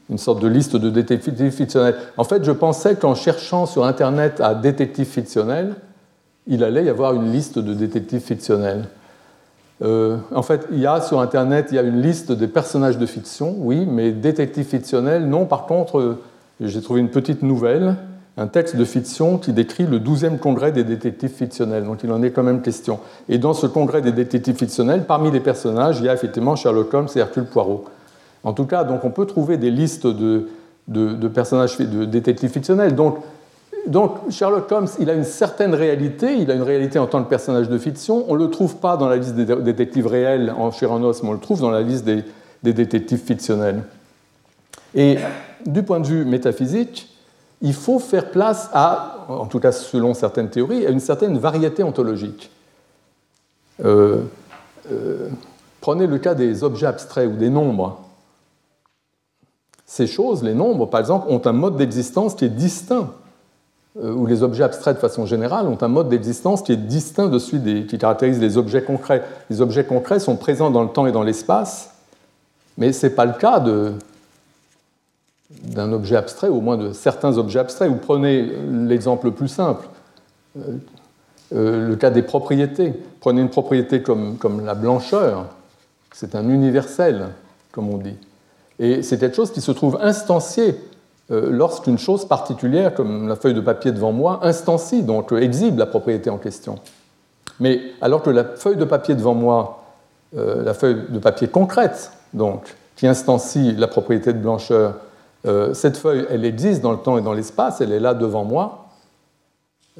Speaker 2: une sorte de liste de détectives fictionnels. En fait, je pensais qu'en cherchant sur Internet à détectives fictionnels, il allait y avoir une liste de détectives fictionnels. Euh, en fait, il y a sur Internet, il y a une liste des personnages de fiction, oui, mais détectives fictionnels, non. Par contre, j'ai trouvé une petite nouvelle un texte de fiction qui décrit le 12e congrès des détectives fictionnels. Donc il en est quand même question. Et dans ce congrès des détectives fictionnels, parmi les personnages, il y a effectivement Sherlock Holmes et Hercule Poirot. En tout cas, donc on peut trouver des listes de, de, personnages de détectives fictionnels. Donc, donc Sherlock Holmes, il a une certaine réalité, il a une réalité en tant que personnage de fiction. On ne le trouve pas dans la liste des détectives réels en chair en os, mais on le trouve dans la liste des, des détectives fictionnels. Et du point de vue métaphysique, il faut faire place à, en tout cas selon certaines théories, à une certaine variété ontologique. Euh, euh, prenez le cas des objets abstraits ou des nombres. Ces choses, les nombres par exemple, ont un mode d'existence qui est distinct, euh, ou les objets abstraits de façon générale ont un mode d'existence qui est distinct de celui des, qui caractérise les objets concrets. Les objets concrets sont présents dans le temps et dans l'espace, mais ce n'est pas le cas d'un objet abstrait, au moins de certains objets abstraits. Vous prenez l'exemple le plus simple, euh, euh, le cas des propriétés. Prenez une propriété comme, comme la blancheur, c'est un universel, comme on dit. Et c'est quelque chose qui se trouve instancié lorsqu'une chose particulière, comme la feuille de papier devant moi, instancie, donc exhibe la propriété en question. Mais alors que la feuille de papier devant moi, la feuille de papier concrète, donc, qui instancie la propriété de blancheur, cette feuille, elle existe dans le temps et dans l'espace, elle est là devant moi,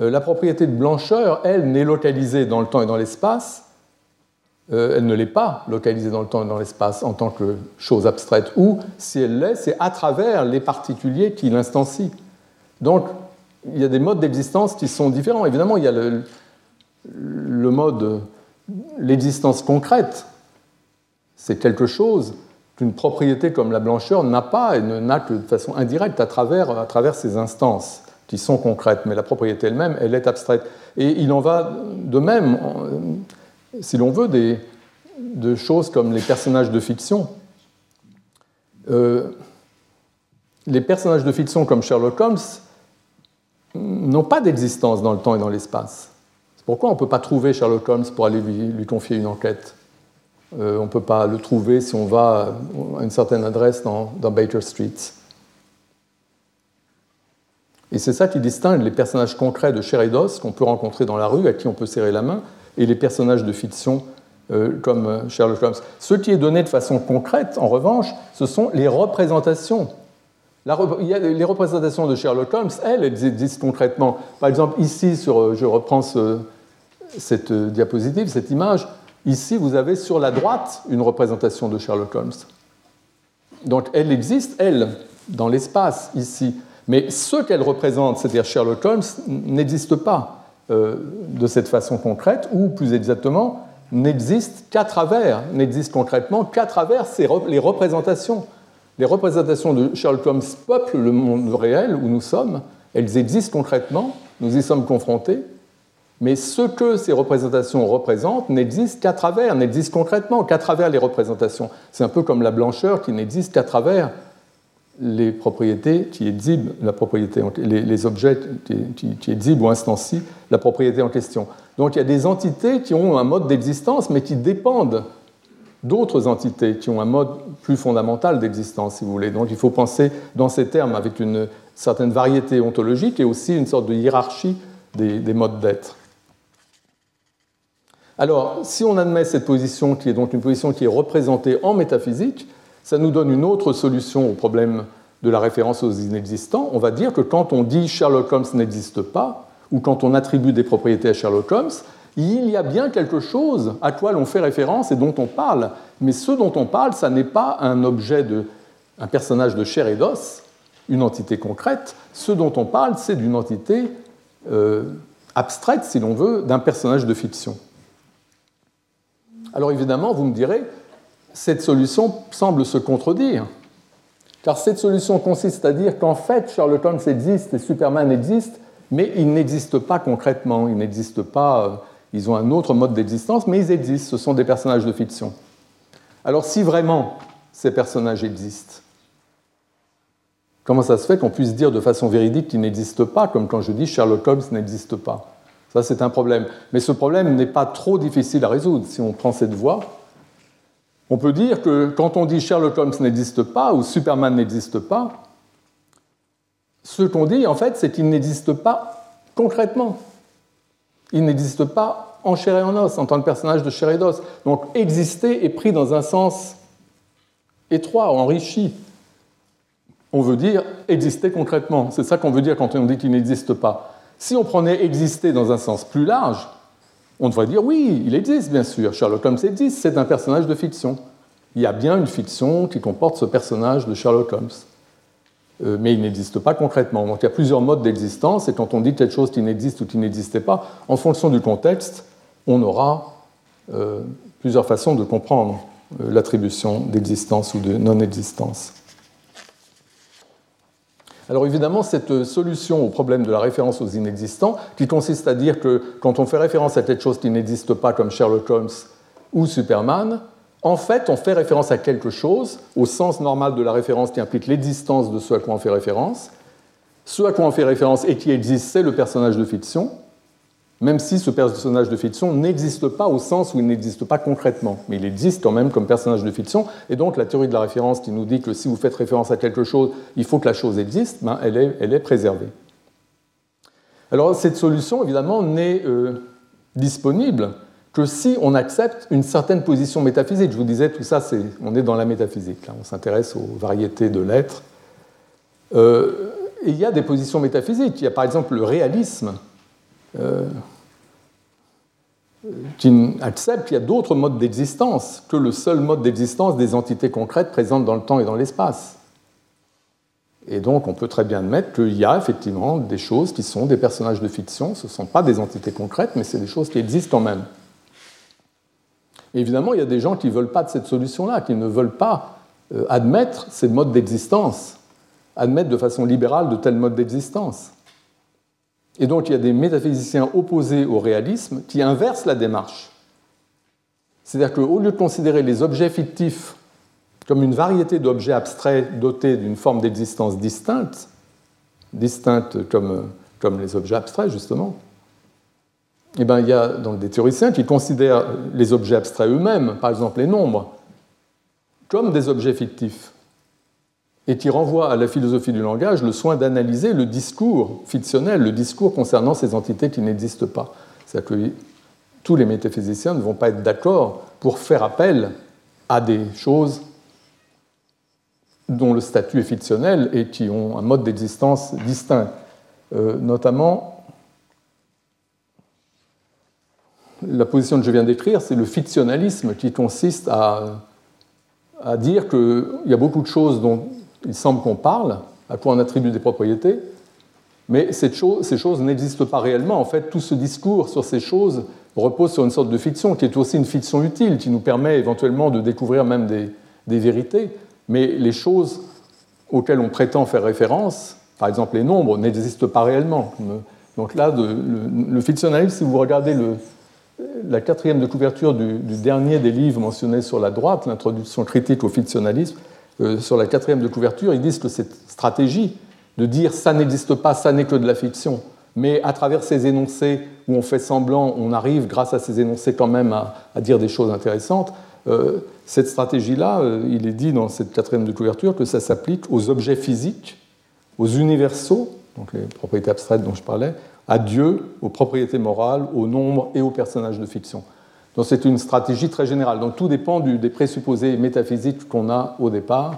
Speaker 2: euh, la propriété de blancheur, elle, n'est localisée dans le temps et dans l'espace. Euh, elle ne l'est pas localisée dans le temps et dans l'espace en tant que chose abstraite. Ou, si elle l'est, c'est à travers les particuliers qui l'instancient. Donc, il y a des modes d'existence qui sont différents. Évidemment, il y a le, mode, l'existence concrète. C'est quelque chose qu'une propriété comme la blancheur n'a pas et ne n'a que de façon indirecte à travers, à travers ses instances qui sont concrètes, mais la propriété elle-même, elle est abstraite. Et il en va de même, si l'on veut, des, de choses comme les personnages de fiction. Euh, les personnages de fiction comme Sherlock Holmes n'ont pas d'existence dans le temps et dans l'espace. C'est pourquoi on ne peut pas trouver Sherlock Holmes pour aller lui, confier une enquête. Euh, on ne peut pas le trouver si on va à une certaine adresse dans, dans Baker Street. Et c'est ça qui distingue les personnages concrets de Sheridos qu'on peut rencontrer dans la rue, à qui on peut serrer la main, et les personnages de fiction euh, comme euh, Sherlock Holmes. Ce qui est donné de façon concrète, en revanche, ce sont les représentations. les représentations de Sherlock Holmes, elles, elles existent concrètement. Par exemple, ici, sur, euh, je reprends cette diapositive, cette image, ici, vous avez sur la droite une représentation de Sherlock Holmes. Donc, elle existe, elle, dans l'espace, ici. Mais ce qu'elle représente, c'est-à-dire Sherlock Holmes, n'existe pas de cette façon concrète, ou plus exactement, n'existe qu'à travers, n'existe concrètement qu'à travers les représentations. Les représentations de Sherlock Holmes peuplent le monde réel où nous sommes, elles existent concrètement, nous y sommes confrontés, mais ce que ces représentations représentent n'existe qu'à travers, n'existe concrètement qu'à travers les représentations. C'est un peu comme la blancheur qui n'existe qu'à travers les propriétés qui exhibent la propriété, les, objets qui, exhibent ou instancient la propriété en question. Donc il y a des entités qui ont un mode d'existence, mais qui dépendent d'autres entités qui ont un mode plus fondamental d'existence, si vous voulez. Donc il faut penser dans ces termes avec une certaine variété ontologique et aussi une sorte de hiérarchie des, des modes d'être. Alors, si on admet cette position, qui est donc une position qui est représentée en métaphysique, ça nous donne une autre solution au problème de la référence aux inexistants. On va dire que quand on dit Sherlock Holmes n'existe pas, ou quand on attribue des propriétés à Sherlock Holmes, il y a bien quelque chose à quoi l'on fait référence et dont on parle. Mais ce dont on parle, ça n'est pas un objet de, un personnage de chair et d'os, une entité concrète. Ce dont on parle, c'est d'une entité euh, abstraite, si l'on veut, d'un personnage de fiction. Alors évidemment, vous me direz, cette solution semble se contredire. Car cette solution consiste à dire qu'en fait, Sherlock Holmes existe et Superman existe, mais ils n'existent pas concrètement, ils n'existent pas, euh, ils ont un autre mode d'existence, mais ils existent, ce sont des personnages de fiction. Alors si vraiment ces personnages existent, comment ça se fait qu'on puisse dire de façon véridique qu'ils n'existent pas, comme quand je dis Sherlock Holmes n'existe pas? Ça, c'est un problème. Mais ce problème n'est pas trop difficile à résoudre si on prend cette voie on peut dire que quand on dit Sherlock Holmes n'existe pas ou Superman n'existe pas, ce qu'on dit en fait, c'est qu'il n'existe pas concrètement. Il n'existe pas en chair en os, en tant que personnage de chair et d'os. Donc exister est pris dans un sens étroit, enrichi. On veut dire exister concrètement. C'est ça qu'on veut dire quand on dit qu'il n'existe pas. Si on prenait exister dans un sens plus large, on devrait dire oui, il existe bien sûr, Sherlock Holmes existe, c'est un personnage de fiction. Il y a bien une fiction qui comporte ce personnage de Sherlock Holmes. Euh, mais il n'existe pas concrètement. Donc il y a plusieurs modes d'existence, et quand on dit quelque chose qui n'existe ou qui n'existait pas, en fonction du contexte, on aura euh, plusieurs façons de comprendre euh, l'attribution d'existence ou de non-existence. Alors évidemment, cette solution au problème de la référence aux inexistants, qui consiste à dire que quand on fait référence à quelque chose qui n'existe pas comme Sherlock Holmes ou Superman, en fait, on fait référence à quelque chose au sens normal de la référence qui implique l'existence de ce à quoi on fait référence. Ce à quoi on fait référence et qui existe, c'est le personnage de fiction. Même si ce personnage de fiction n'existe pas au sens où il n'existe pas concrètement. Mais il existe quand même comme personnage de fiction, et donc la théorie de la référence qui nous dit que si vous faites référence à quelque chose, il faut que la chose existe, ben, elle, est, préservée. Alors cette solution, évidemment, n'est euh, disponible que si on accepte une certaine position métaphysique. Je vous disais, tout ça, on est dans la métaphysique, on s'intéresse aux variétés de l'être. Euh, il y a des positions métaphysiques. Il y a par exemple le réalisme, euh, qui accepte qu'il y a d'autres modes d'existence que le seul mode d'existence des entités concrètes présentes dans le temps et dans l'espace. Et donc on peut très bien admettre qu'il y a effectivement des choses qui sont des personnages de fiction, ce ne sont pas des entités concrètes, mais c'est des choses qui existent quand même. évidemment, il y a des gens qui ne veulent pas de cette solution-là, qui ne veulent pas euh, admettre ces modes d'existence, admettre de façon libérale de tels modes d'existence. Et donc il y a des métaphysiciens opposés au réalisme qui inversent la démarche. C'est-à-dire qu'au lieu de considérer les objets fictifs comme une variété d'objets abstraits dotés d'une forme d'existence distincte, distincte comme, les objets abstraits justement, eh bien, il y a donc des théoriciens qui considèrent les objets abstraits eux-mêmes, par exemple les nombres, comme des objets fictifs et qui renvoie à la philosophie du langage le soin d'analyser le discours fictionnel, le discours concernant ces entités qui n'existent pas. C'est-à-dire que tous les métaphysiciens ne vont pas être d'accord pour faire appel à des choses dont le statut est fictionnel et qui ont un mode d'existence distinct. Euh, notamment, la position que je viens d'écrire, c'est le fictionnalisme qui consiste à, à dire qu'il y a beaucoup de choses dont il semble qu'on parle, à quoi on attribue des propriétés, mais ces choses n'existent pas réellement. En fait, tout ce discours sur ces choses repose sur une sorte de fiction, qui est aussi une fiction utile, qui nous permet éventuellement de découvrir même des, vérités. Mais les choses auxquelles on prétend faire référence, par exemple les nombres, n'existent pas réellement. Donc là, le, fictionnalisme, si vous regardez la quatrième de couverture du, du, dernier des livres mentionnés sur la droite, l'introduction critique au fictionnalisme, sur la quatrième de couverture, ils disent que cette stratégie de dire ça n'existe pas, ça n'est que de la fiction, mais à travers ces énoncés où on fait semblant, on arrive grâce à ces énoncés quand même à, dire des choses intéressantes, euh, cette stratégie-là, euh, il est dit dans cette quatrième de couverture que ça s'applique aux objets physiques, aux universaux, donc les propriétés abstraites dont je parlais, à Dieu, aux propriétés morales, aux nombres et aux personnages de fiction. Donc c'est une stratégie très générale. Donc tout dépend des présupposés métaphysiques qu'on a au départ.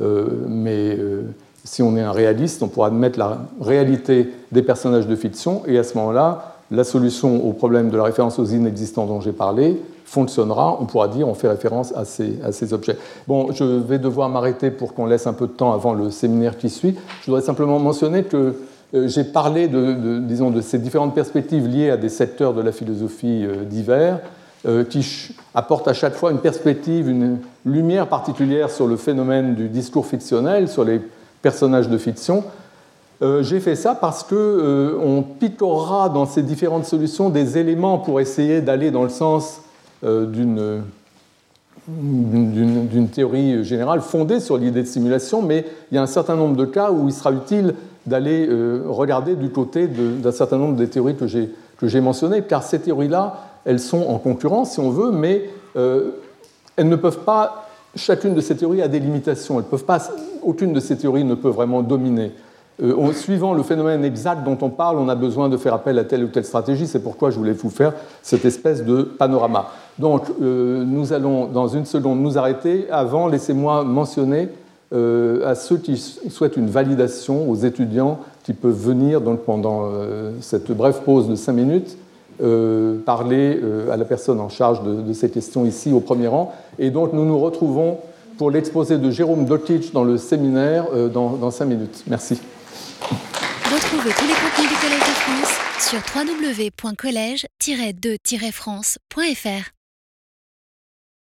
Speaker 2: Euh, mais euh, si on est un réaliste, on pourra admettre la réalité des personnages de fiction, et à ce moment-là, la solution au problème de la référence aux inexistants dont j'ai parlé fonctionnera. On pourra dire on fait référence à ces, à ces objets. Bon, je vais devoir m'arrêter pour qu'on laisse un peu de temps avant le séminaire qui suit. Je voudrais simplement mentionner que j'ai parlé de, disons, de ces différentes perspectives liées à des secteurs de la philosophie euh, divers, euh, qui apportent à chaque fois une perspective, une lumière particulière sur le phénomène du discours fictionnel, sur les personnages de fiction. j'ai fait ça parce que on picorera dans ces différentes solutions des éléments pour essayer d'aller dans le sens d'une théorie générale fondée sur l'idée de simulation, mais il y a un certain nombre de cas où il sera utile d'aller euh, regarder du côté d'un certain nombre des théories que j'ai mentionnées, car ces théories-là, elles sont en concurrence, si on veut, mais euh, elles ne peuvent pas, chacune de ces théories a des limitations, elles peuvent pas, aucune de ces théories ne peut vraiment dominer. Euh, suivant le phénomène exact dont on parle, on a besoin de faire appel à telle ou telle stratégie. C'est pourquoi je voulais vous faire cette espèce de panorama. Donc, nous allons dans une seconde nous arrêter. Avant, laissez-moi mentionner à ceux qui souhaitent une validation, aux étudiants qui peuvent venir donc, pendant euh, cette brève pause de 5 minutes euh, parler à la personne en charge de, ces questions ici au premier rang. Et donc nous nous retrouvons pour l'exposé de Jérôme Dokic dans le séminaire dans, dans 5 minutes. Merci.
Speaker 1: Retrouvez tous les contenus du Collège de France sur www.colège-2-france.fr.